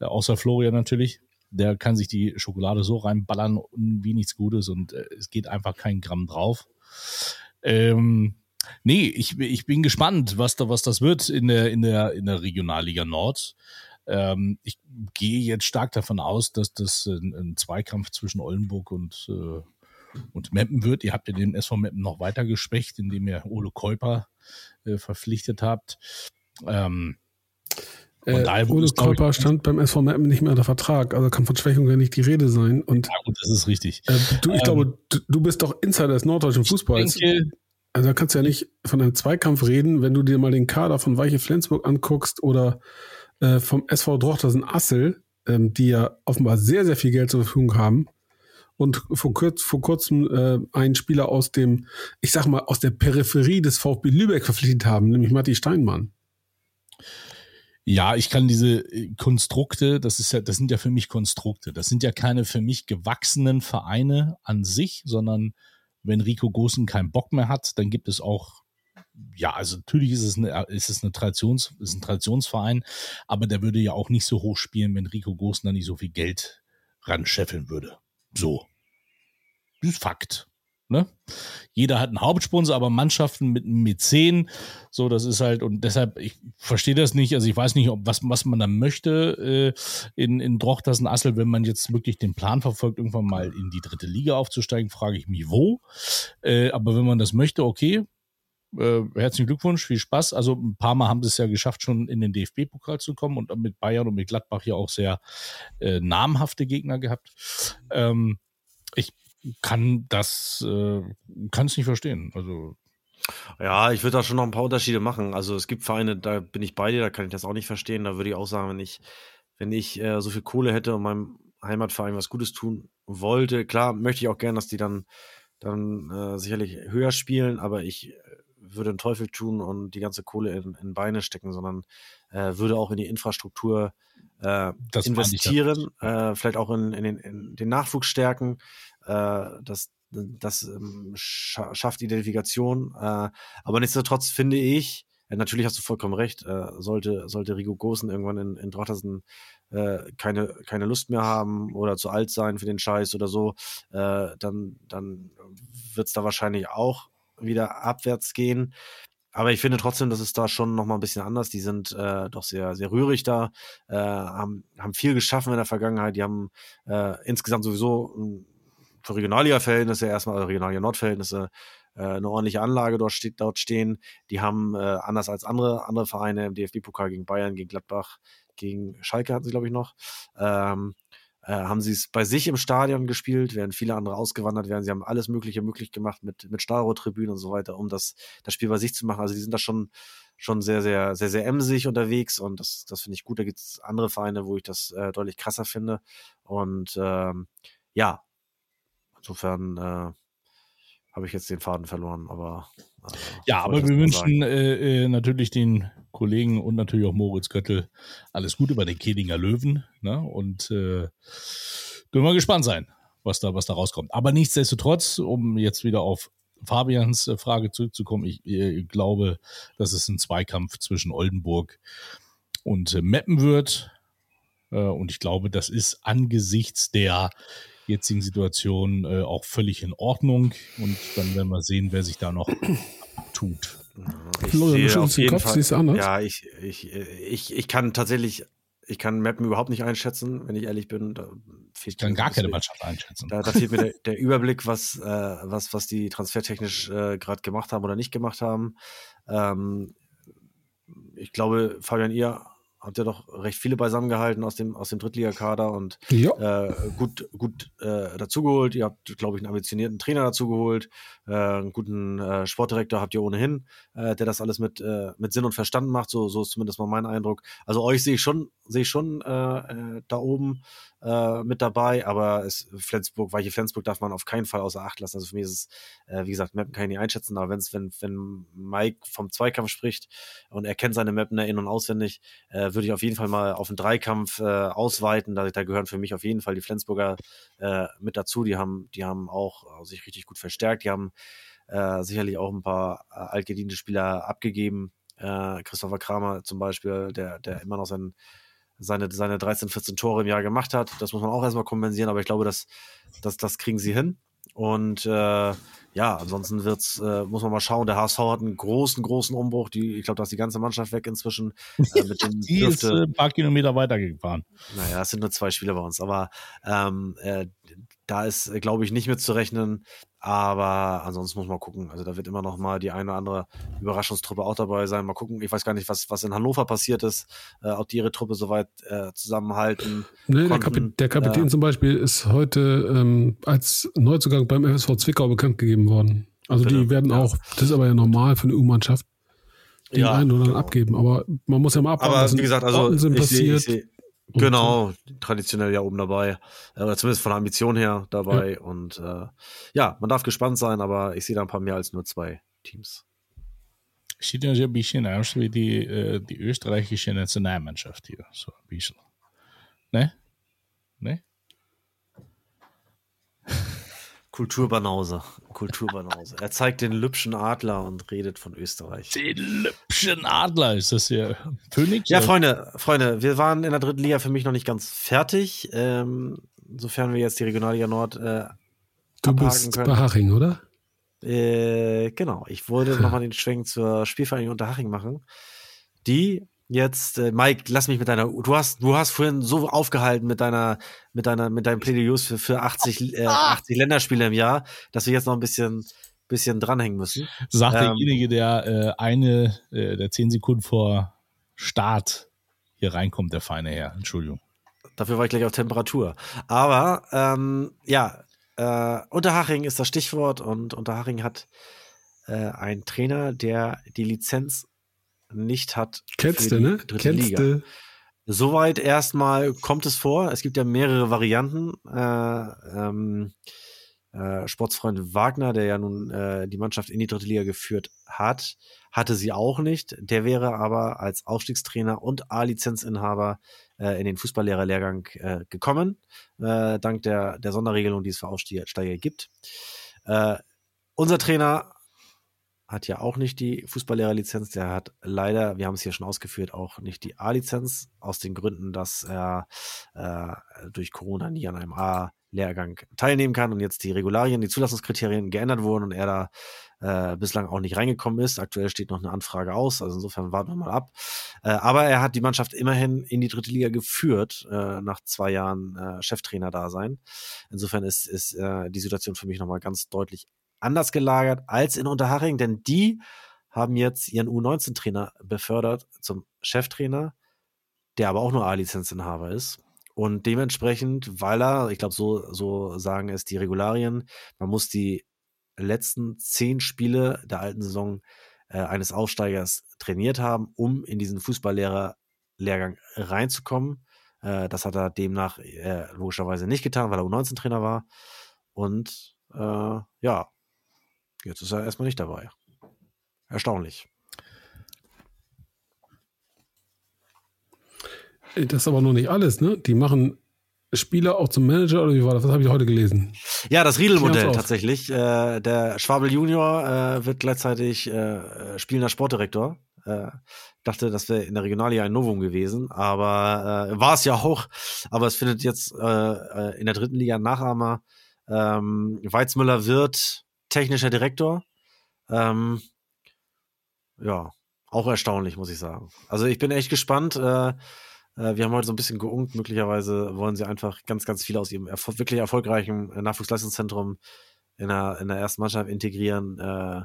Äh, außer Florian natürlich. Der kann sich die Schokolade so reinballern wie nichts Gutes und äh, es geht einfach kein Gramm drauf. Ähm, nee, ich, ich bin gespannt, was da, was das wird in der, in der, in der Regionalliga Nord. Ähm, ich gehe jetzt stark davon aus, dass das ein, ein Zweikampf zwischen Oldenburg und äh, und Meppen wird. Ihr habt ja den SV Meppen noch weiter geschwächt, indem ihr Ole Käuper äh, verpflichtet habt. Ähm, äh, Ole Käuper stand beim SV Meppen nicht mehr unter Vertrag, also kann von Schwächung ja nicht die Rede sein. Und, ja, gut, das ist richtig. Äh, du, ich ähm, glaube, du, du, bist doch Insider des norddeutschen Fußballs. Denke, also da kannst du ja nicht von einem Zweikampf reden, wenn du dir mal den Kader von Weiche Flensburg anguckst oder äh, vom SV Drochtersen Assel, ähm, die ja offenbar sehr, sehr viel Geld zur Verfügung haben und vor, kurz, vor kurzem äh, einen Spieler aus dem, ich sag mal, aus der Peripherie des VfB Lübeck verpflichtet haben, nämlich Matti Steinmann. Ja, ich kann diese äh, Konstrukte, das ist ja, das sind ja für mich Konstrukte. Das sind ja keine für mich gewachsenen Vereine an sich, sondern wenn Rico Gosen keinen Bock mehr hat, dann gibt es auch, ja, also natürlich ist es eine, ist es eine Traditions, ist ein Traditionsverein, aber der würde ja auch nicht so hoch spielen, wenn Rico Gosen da nicht so viel Geld ran scheffeln würde. So. Das ist Fakt. Ne? Jeder hat einen Hauptsponsor, aber Mannschaften mit einem Mäzen, so, das ist halt, und deshalb, ich verstehe das nicht, also ich weiß nicht, ob was, was man da möchte äh, in, in Drochtersen Assel, wenn man jetzt wirklich den Plan verfolgt, irgendwann mal in die dritte Liga aufzusteigen, frage ich mich wo. Äh, aber wenn man das möchte, okay, äh, herzlichen Glückwunsch, viel Spaß. Also ein paar Mal haben sie es ja geschafft, schon in den DFB-Pokal zu kommen und mit Bayern und mit Gladbach ja auch sehr äh, namhafte Gegner gehabt. Ähm, ich kann das, äh, kann es nicht verstehen. Also ja, ich würde da schon noch ein paar Unterschiede machen. Also es gibt Vereine, da bin ich bei dir, da kann ich das auch nicht verstehen. Da würde ich auch sagen, wenn ich, wenn ich äh, so viel Kohle hätte und meinem Heimatverein was Gutes tun wollte, klar möchte ich auch gern, dass die dann, dann äh, sicherlich höher spielen, aber ich würde den Teufel tun und die ganze Kohle in, in Beine stecken, sondern äh, würde auch in die Infrastruktur äh, investieren, äh, vielleicht auch in, in, den, in den Nachwuchs stärken. Äh, das das ähm, scha schafft Identifikation. Äh, aber nichtsdestotrotz finde ich, äh, natürlich hast du vollkommen recht, äh, sollte, sollte Rigo Gosen irgendwann in, in Drottersen äh, keine, keine Lust mehr haben oder zu alt sein für den Scheiß oder so, äh, dann, dann wird es da wahrscheinlich auch wieder abwärts gehen. aber ich finde trotzdem, das ist da schon noch mal ein bisschen anders. Die sind äh, doch sehr, sehr rührig da, äh, haben, haben viel geschaffen in der Vergangenheit. Die haben insgesamt sowieso äh, für Regionalliga-Verhältnisse erstmal, Regionalliga-Nord-Verhältnisse, äh, eine ordentliche Anlage dort, steht, dort stehen. Die haben äh, anders als andere, andere Vereine im DFB-Pokal gegen Bayern, gegen Gladbach, gegen Schalke hatten sie, glaube ich, noch. Ähm, äh, haben sie es bei sich im Stadion gespielt, während viele andere ausgewandert wären. Sie haben alles Mögliche möglich gemacht mit, mit Stahlrohrtribünen und so weiter, um das, das Spiel bei sich zu machen. Also die sind da schon, schon sehr, sehr, sehr, sehr emsig unterwegs und das, das finde ich gut. Da gibt es andere Vereine, wo ich das äh, deutlich krasser finde. Und ähm, ja, insofern äh, habe ich jetzt den Faden verloren, aber. Äh, ja, aber wir wünschen äh, äh, natürlich den Kollegen und natürlich auch Moritz Göttel alles Gute bei den Kedinger Löwen. Ne? Und äh, dürfen wir gespannt sein, was da, was da rauskommt. Aber nichtsdestotrotz, um jetzt wieder auf Fabians äh, Frage zurückzukommen, ich, ich äh, glaube, dass es ein Zweikampf zwischen Oldenburg und äh, Meppen wird. Äh, und ich glaube, das ist angesichts der jetzigen Situation äh, auch völlig in Ordnung. Und dann werden wir sehen, wer sich da noch tut. Ich Florian, sehe auf jeden Kopf, Fall, siehst du anders? Ja, ich, ich, ich, ich kann tatsächlich, ich kann Mappen überhaupt nicht einschätzen, wenn ich ehrlich bin. Da ich kann gar keine Mannschaft einschätzen. Da, da fehlt mir der, der, Überblick, was, äh, was, was die transfertechnisch äh, gerade gemacht haben oder nicht gemacht haben. Ähm, ich glaube, Fabian, ihr habt ihr doch recht viele beisammengehalten aus dem, aus dem Drittligakader und äh, gut, gut äh, dazugeholt. Ihr habt, glaube ich, einen ambitionierten Trainer dazugeholt, äh, einen guten äh, Sportdirektor habt ihr ohnehin, äh, der das alles mit, äh, mit Sinn und Verstand macht. So, so ist zumindest mal mein Eindruck. Also euch sehe ich schon, sehe ich schon da oben mit dabei, aber es, Flensburg, Weiche Flensburg darf man auf keinen Fall außer Acht lassen. Also für mich ist es, wie gesagt, Mappen kann ich nicht einschätzen, aber wenn's, wenn, wenn Mike vom Zweikampf spricht und er kennt seine Mappen in- und auswendig, äh, würde ich auf jeden Fall mal auf den Dreikampf äh, ausweiten. Da, da gehören für mich auf jeden Fall die Flensburger äh, mit dazu. Die haben, die haben auch äh, sich richtig gut verstärkt. Die haben äh, sicherlich auch ein paar äh, altgediente Spieler abgegeben. Äh, Christopher Kramer zum Beispiel, der, der immer noch sein seine, seine 13, 14 Tore im Jahr gemacht hat. Das muss man auch erstmal kompensieren, aber ich glaube, das, das, das kriegen sie hin. Und ja, ansonsten wird's, äh, muss man mal schauen. Der HSV hat einen großen, großen Umbruch. Die, ich glaube, da ist die ganze Mannschaft weg inzwischen. Äh, mit dem die dürfte, ist äh, ein paar Kilometer weitergefahren. Naja, es sind nur zwei Spiele bei uns, aber ähm, äh, da ist, glaube ich, nicht mit zu rechnen. Aber ansonsten muss man gucken. Also da wird immer noch mal die eine oder andere Überraschungstruppe auch dabei sein. Mal gucken. Ich weiß gar nicht, was, was in Hannover passiert ist, äh, ob die ihre Truppe soweit äh, zusammenhalten. Nee, der, Kapit der, Kapitän äh, zum Beispiel ist heute ähm, als Neuzugang beim FSV Zwickau bekannt gegeben worden. Also bitte? die werden ja. auch, das ist aber ja normal für eine U-Mannschaft, den ja, einen oder genau. abgeben. Aber man muss ja mal abwarten, aber, wie gesagt, also sind passiert. Seh, Genau, traditionell ja oben dabei. Äh, oder zumindest von der Ambition her dabei. Ja. Und äh, ja, man darf gespannt sein, aber ich sehe da ein paar mehr als nur zwei Teams. Sieht ja ein bisschen aus wie die, äh, die österreichische Nationalmannschaft hier. So ein bisschen. Ne? Ne? Kulturbanause. Kulturbanause. er zeigt den lübschen Adler und redet von Österreich. Den lübschen Adler ist das hier. Phoenix? Ja, Freunde, Freunde, wir waren in der dritten Liga für mich noch nicht ganz fertig. Ähm, sofern wir jetzt die Regionalliga Nord äh, Du bist können. bei Haching, oder? Äh, genau. Ich wollte nochmal den Schwenk zur Spielvereinigung Unterhaching machen. Die jetzt, äh, Mike, lass mich mit deiner, du hast, du hast vorhin so aufgehalten mit deiner, mit deiner, mit deinen Plädoyers für, für 80, äh, 80 Länderspiele im Jahr, dass wir jetzt noch ein bisschen, bisschen dranhängen müssen. Sagt ähm, derjenige, der äh, eine, äh, der zehn Sekunden vor Start hier reinkommt, der feine Herr. Entschuldigung. Dafür war ich gleich auf Temperatur. Aber ähm, ja, äh, Unterhaching ist das Stichwort und Unterhaching hat äh, einen Trainer, der die Lizenz nicht hat. Kennst du, ne? Kennst du. Soweit erstmal kommt es vor. Es gibt ja mehrere Varianten. Äh, ähm, äh, Sportsfreund Wagner, der ja nun äh, die Mannschaft in die dritte Liga geführt hat, hatte sie auch nicht. Der wäre aber als Aufstiegstrainer und A-Lizenzinhaber äh, in den Fußballlehrerlehrgang äh, gekommen, äh, dank der, der Sonderregelung, die es für Aufsteiger gibt. Äh, unser Trainer hat ja auch nicht die Fußballlehrerlizenz. Der hat leider, wir haben es hier schon ausgeführt, auch nicht die A-Lizenz, aus den Gründen, dass er äh, durch Corona nie an einem A Lehrgang teilnehmen kann und jetzt die Regularien, die Zulassungskriterien geändert wurden und er da äh, bislang auch nicht reingekommen ist. Aktuell steht noch eine Anfrage aus, also insofern warten wir mal ab. Äh, aber er hat die Mannschaft immerhin in die dritte Liga geführt, äh, nach zwei Jahren äh, Cheftrainer da sein. Insofern ist, ist äh, die Situation für mich nochmal ganz deutlich anders gelagert als in Unterhaching, denn die haben jetzt ihren U19-Trainer befördert zum Cheftrainer, der aber auch nur A-Lizenzinhaber ist. Und dementsprechend, weil er, ich glaube, so, so sagen es die Regularien, man muss die letzten zehn Spiele der alten Saison äh, eines Aufsteigers trainiert haben, um in diesen Fußballlehrer-Lehrgang reinzukommen. Äh, das hat er demnach äh, logischerweise nicht getan, weil er U19-Trainer war. Und äh, ja, jetzt ist er erstmal nicht dabei. Erstaunlich. Das ist aber noch nicht alles, ne? Die machen Spieler auch zum Manager oder wie war das? Was habe ich heute gelesen? Ja, das Riedel-Modell tatsächlich. Äh, der Schwabel Junior äh, wird gleichzeitig äh, spielender Sportdirektor. Äh, dachte, das wäre in der Regionalliga ein Novum gewesen, aber äh, war es ja auch. Aber es findet jetzt äh, in der dritten Liga Nachahmer. Ähm, Weizmüller wird technischer Direktor. Ähm, ja, auch erstaunlich, muss ich sagen. Also ich bin echt gespannt. Äh, äh, wir haben heute so ein bisschen geungt. Möglicherweise wollen sie einfach ganz, ganz viel aus ihrem erfol wirklich erfolgreichen Nachwuchsleistungszentrum in der, in der ersten Mannschaft integrieren, äh,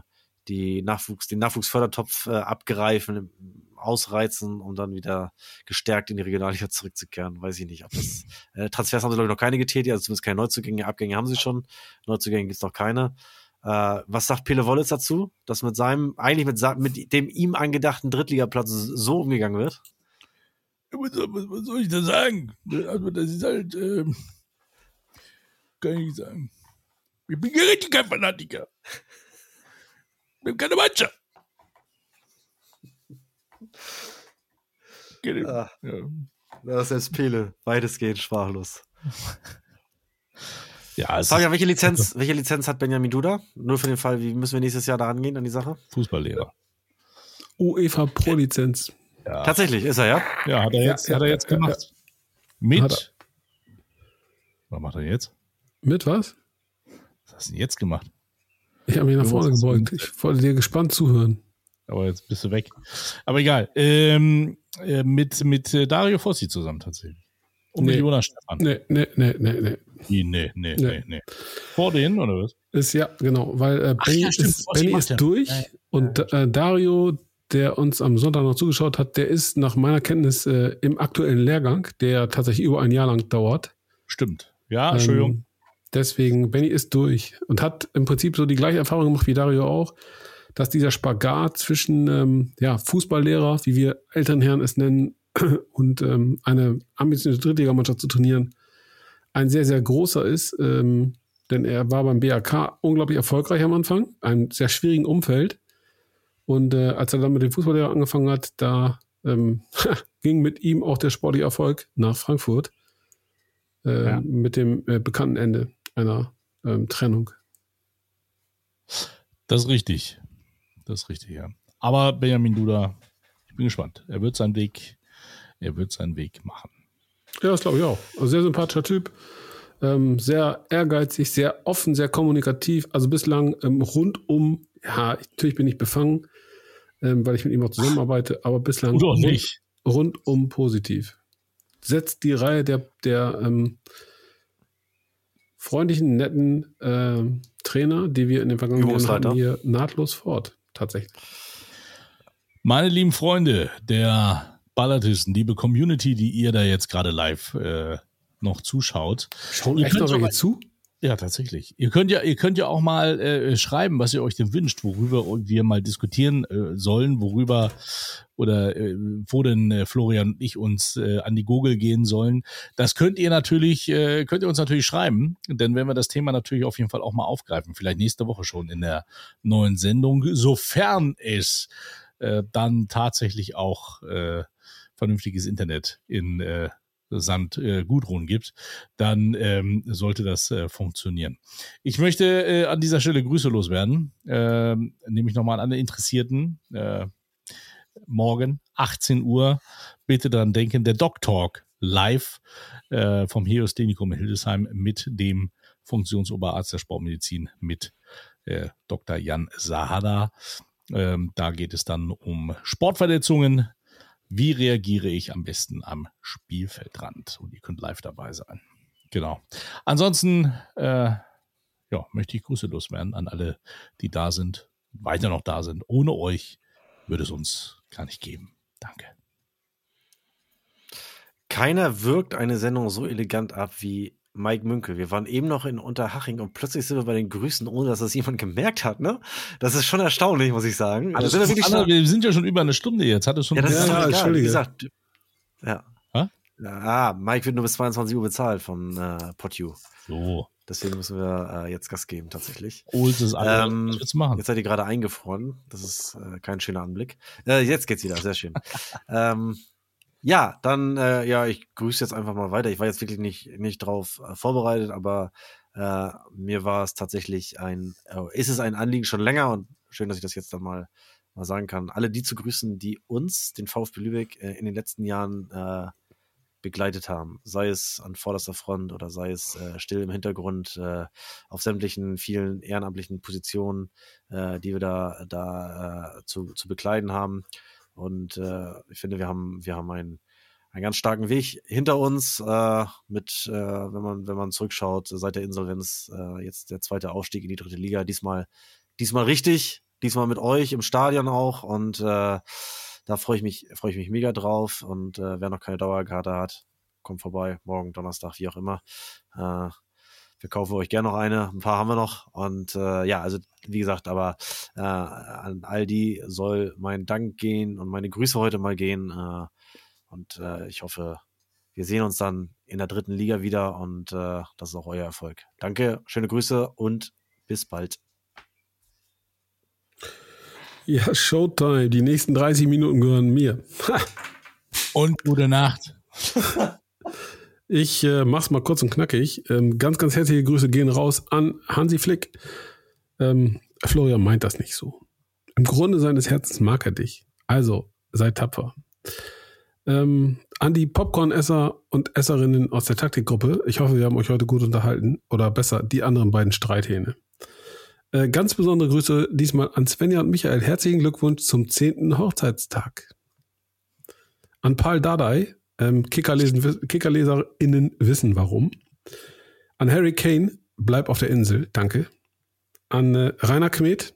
die Nachwuchs, den Nachwuchsfördertopf äh, abgreifen, ausreizen, um dann wieder gestärkt in die Regionalliga zurückzukehren. Weiß ich nicht. Ob das, äh, Transfers haben sie, glaube ich, noch keine getätigt, also zumindest keine Neuzugänge. Abgänge haben sie schon. Neuzugänge gibt's noch keine. Äh, was sagt Pele Wollitz dazu, dass mit seinem, eigentlich mit, mit dem ihm angedachten Drittligaplatz so umgegangen wird? Was, was, was soll ich da sagen? Also, das ist halt, ähm, kann ich nicht sagen. Ich bin richtig kein Fanatiker. Wir haben keine Mannschaft. Ah. Ja. Das ist Pele, weitestgehend sprachlos. ja, ist Fabian, welche Lizenz, welche Lizenz hat Benjamin Duda? Nur für den Fall, wie müssen wir nächstes Jahr da rangehen an die Sache? Fußballlehrer. UEFA Pro Lizenz. Ja, Tatsächlich, ist er, ja? ja hat er jetzt, Ja, hat er ja, jetzt ja, gemacht. Mit. Was macht er jetzt? Mit was? Was hast du denn jetzt gemacht? Ich habe mich nach vorne gebeugt. mit- Ich wollte dir gespannt zuhören. Aber jetzt bist du weg. Aber egal. Ähm, äh, mit, mit äh, Dario Fossi zusammen tatsächlich. Und mit Nee. Jonas Stefan. Nee, nee, nee, nee, nee. Nee, nee, nee, Nee. nee. Vor denen, oder was? Ist ja, genau, weil äh, Ach Benny, ja, ist, Benny ist durch Ja, ja. und äh, Dario, der uns am Sonntag noch zugeschaut hat, der ist nach meiner Kenntnis äh, im aktuellen Lehrgang, der tatsächlich über ein Jahr lang dauert. Stimmt. Ja, Entschuldigung. Ähm, deswegen, Benny ist durch und hat im Prinzip so die gleiche Erfahrung gemacht wie Dario auch, dass dieser Spagat zwischen ähm, ja, Fußballlehrer, wie wir älteren Herren es nennen, und ähm, eine ambitionierte Drittligamannschaft zu trainieren, ein sehr, sehr großer ist. Ähm, denn er war beim BAK unglaublich erfolgreich am Anfang, einem sehr schwierigen Umfeld. Und äh, als er dann mit dem Fußballlehrer angefangen hat, da ähm, ging mit ihm auch der sportliche Erfolg nach Frankfurt äh, Ja. mit dem äh, bekannten Ende einer ähm, Trennung. Das ist richtig. Das ist richtig, ja. Aber Benjamin Duda, ich bin gespannt. Er wird seinen Weg, er wird seinen Weg machen. Ja, das glaube ich auch. Also sehr sympathischer Typ. Ähm, sehr ehrgeizig, sehr offen, sehr kommunikativ. Also bislang ähm, rundum, ja, ich, natürlich bin ich befangen, ähm, weil ich mit ihm auch zusammenarbeite, aber bislang Oder rund, nicht? rundum positiv. Setzt die Reihe der, der ähm, freundlichen, netten ähm, Trainer, die wir in den vergangenen Jahren hatten, hier nahtlos fort. Tatsächlich. Meine lieben Freunde der Ballatisten, liebe Community, die ihr da jetzt gerade live äh, noch zuschaut. Schauen Ihr echt noch welche zu? Ja, tatsächlich. Ihr könnt ja, ihr könnt ja auch mal äh, schreiben, was ihr euch denn wünscht, worüber wir mal diskutieren äh, sollen, worüber oder äh, wo denn äh, Florian und ich uns äh, an die Gurgel gehen sollen. Das könnt ihr natürlich, äh, könnt ihr uns natürlich schreiben, denn wenn wir das Thema natürlich auf jeden Fall auch mal aufgreifen, vielleicht nächste Woche schon in der neuen Sendung, sofern es äh, dann tatsächlich auch äh, vernünftiges Internet in äh, Sand äh, Gudrun gibt, dann ähm, sollte das äh, funktionieren. Ich möchte äh, an dieser Stelle Grüße loswerden, ähm, nämlich nochmal an alle Interessierten. Äh, morgen 18 Uhr bitte dran denken, der Doc Talk live äh, vom Heos Klinikum in Hildesheim mit dem Funktionsoberarzt der Sportmedizin mit äh, Dr. Jan Sahada. Ähm, da geht es dann um Sportverletzungen. Wie reagiere ich am besten am Spielfeldrand? Und ihr könnt live dabei sein. Genau. Ansonsten äh, ja, möchte ich Grüße loswerden an alle, die da sind, weiter noch da sind. Ohne euch würde es uns gar nicht geben. Danke. Keiner wirkt eine Sendung so elegant ab wie Mike Münkel. Wir waren eben noch in Unterhaching und plötzlich sind wir bei den Grüßen, ohne dass das jemand gemerkt hat, ne? Das ist schon erstaunlich, muss ich sagen. Also sind wir, wirklich Anna, wir sind ja schon über eine Stunde jetzt. Hat es schon ja, das Ja, ist ja, egal. Wie Entschuldige. gesagt, ja. Ah, Mike wird nur bis 22 Uhr bezahlt von äh, PotU. so. Deswegen müssen wir äh, jetzt Gas geben, tatsächlich. Holt es alle. Ähm, was willst du machen? Jetzt seid ihr gerade eingefroren. Das ist äh, kein schöner Anblick. Äh, jetzt geht's wieder, sehr schön. ähm, ja, dann, äh, ja, ich grüße jetzt einfach mal weiter. Ich war jetzt wirklich nicht, nicht drauf äh, vorbereitet, aber äh, mir war es tatsächlich ein, äh, ist es ein Anliegen schon länger und schön, dass ich das jetzt dann mal, mal sagen kann. Alle die zu grüßen, die uns, den VfB Lübeck, äh, in den letzten Jahren äh, begleitet haben. Sei es an vorderster Front oder sei es still im Hintergrund auf sämtlichen vielen ehrenamtlichen Positionen, die wir da, da zu, zu bekleiden haben. Und äh, ich finde, wir haben, wir haben einen, einen ganz starken Weg hinter uns äh, mit, äh, wenn man, wenn man zurückschaut, seit der Insolvenz, äh, jetzt der zweite Aufstieg in die dritte Liga, diesmal, diesmal richtig, diesmal mit euch im Stadion auch und äh, da freue ich mich, freue ich mich mega drauf. Und äh, wer noch keine Dauerkarte hat, kommt vorbei, morgen, Donnerstag, wie auch immer. Äh, wir kaufen euch gerne noch eine. Ein paar haben wir noch. Und äh, ja, also wie gesagt, aber äh, an all die soll mein Dank gehen und meine Grüße heute mal gehen. Äh, und äh, ich hoffe, wir sehen uns dann in der dritten Liga wieder und äh, das ist auch euer Erfolg. Danke, schöne Grüße und bis bald. Ja, Showtime. Die nächsten 30 Minuten gehören mir. Und gute Nacht. Ich äh, mach's mal kurz und knackig. Ähm, ganz, ganz herzliche Grüße gehen raus an Hansi Flick. Ähm, Florian meint das nicht so. Im Grunde seines Herzens mag er dich. Also, sei tapfer. Ähm, an die Popcorn-Esser und Esserinnen aus der Taktikgruppe. Ich hoffe, wir haben euch heute gut unterhalten. Oder besser, die anderen beiden Streithähne. Äh, ganz besondere Grüße diesmal an Svenja und Michael. Herzlichen Glückwunsch zum 10. Hochzeitstag. An Paul Dardai, ähm, Kickerlesen, KickerleserInnen wissen warum. An Harry Kane, bleib auf der Insel, danke. An äh, Rainer Kmet,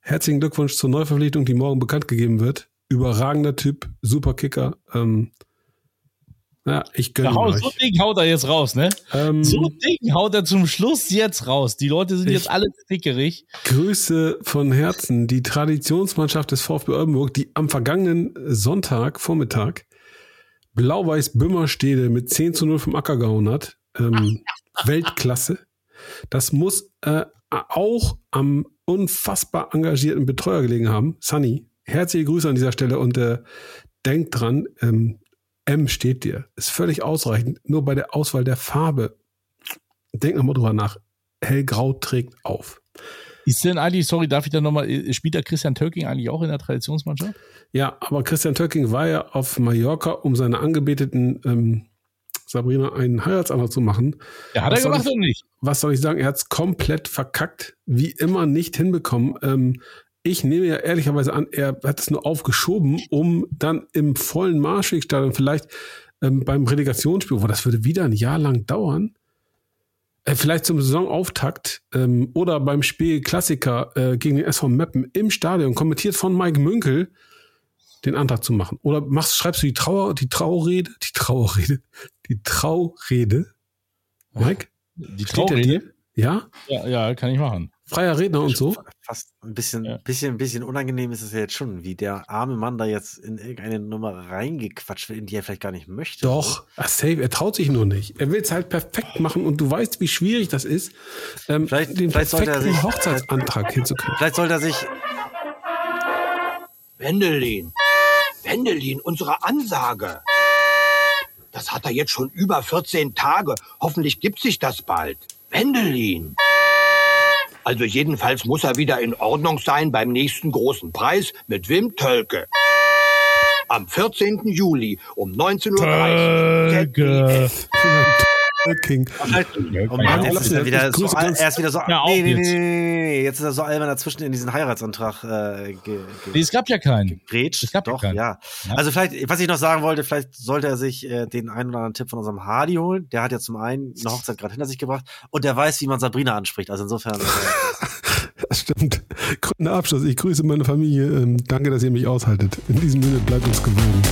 herzlichen Glückwunsch zur Neuverpflichtung, die morgen bekannt gegeben wird. Überragender Typ, super Kicker. Ähm, ja, ich gönne euch. so Ding haut er jetzt raus, ne? Ähm, So Ding haut er zum Schluss jetzt raus. Die Leute sind jetzt alle stickerig. Grüße von Herzen. Die Traditionsmannschaft des VfB Oldenburg, die am vergangenen Sonntag, Vormittag, Blau-Weiß Bümmerstede mit 10 zu 0 vom Acker gehauen hat. Ähm, Weltklasse. Das muss äh, auch am unfassbar engagierten Betreuer gelegen haben. Sunny, herzliche Grüße an dieser Stelle und äh, denkt dran, ähm, M steht dir. Ist völlig ausreichend. Nur bei der Auswahl der Farbe. Denk nochmal drüber nach. Hellgrau trägt auf. Ist denn eigentlich, sorry, darf ich da nochmal, spielt der Christian Tölking eigentlich auch in der Traditionsmannschaft? Ja, aber Christian Töcking war ja auf Mallorca, um seiner Angebeteten ähm, Sabrina einen Heiratsantrag zu machen. Ja, hat er gemacht ich- oder nicht? Was soll ich sagen? Er hat es komplett verkackt, wie immer nicht hinbekommen. Ähm, ich nehme ja ehrlicherweise an, er hat es nur aufgeschoben, um dann im vollen Marschwegstadion vielleicht ähm, beim Relegationsspiel, wo das würde wieder ein Jahr lang dauern, äh, vielleicht zum Saisonauftakt ähm, oder beim Spiel Klassiker äh, gegen den SV Meppen im Stadion, kommentiert von Mike Münkel, den Antrag zu machen. Oder machst, schreibst du die Trauer, die Traurede, die Trauerrede, die Traurede, Mike? Die Traurede? Ja? Ja, ja, kann ich machen. Freier Redner und so? Fast ein bisschen, Ja. bisschen, ein bisschen unangenehm ist es ja jetzt schon, wie der arme Mann da jetzt in irgendeine Nummer reingequatscht wird, in die er vielleicht gar nicht möchte. Doch, ah, safe, er traut sich nur nicht. Er will es halt perfekt machen und du weißt, wie schwierig das ist, ähm, Vielleicht- den vielleicht sollte er perfekten sich- Hochzeitsantrag hinzukriegen. Vielleicht sollte er sich, Wendelin. Wendelin, unsere Ansage. Das hat er jetzt schon über 14 Tage. Hoffentlich gibt sich das bald. Wendelin. Also jedenfalls muss er wieder in Ordnung sein beim nächsten großen Preis mit Wim Tölke. Am 14. Juli um 19.30 Töge. King. Oh Mann, jetzt ist er wieder so, er ist wieder so, Ja, nee, nee, nee, jetzt. nee, nee, nee, jetzt ist er so albern dazwischen in diesen Heiratsantrag äh, ge, Nee, ge, es gab ja keinen. grätscht. Es gab ja Doch, keinen. ja. Ja. Also vielleicht, was ich noch sagen wollte, vielleicht sollte er sich äh, den einen oder anderen Tipp von unserem Hardy holen. Der hat ja zum einen eine Hochzeit gerade hinter sich gebracht und der weiß, wie man Sabrina anspricht. Also insofern. Äh, Das stimmt. Gründer Abschluss. Ich grüße meine Familie. Ähm, danke, dass ihr mich aushaltet. In diesem Sinne bleibt uns gewogen.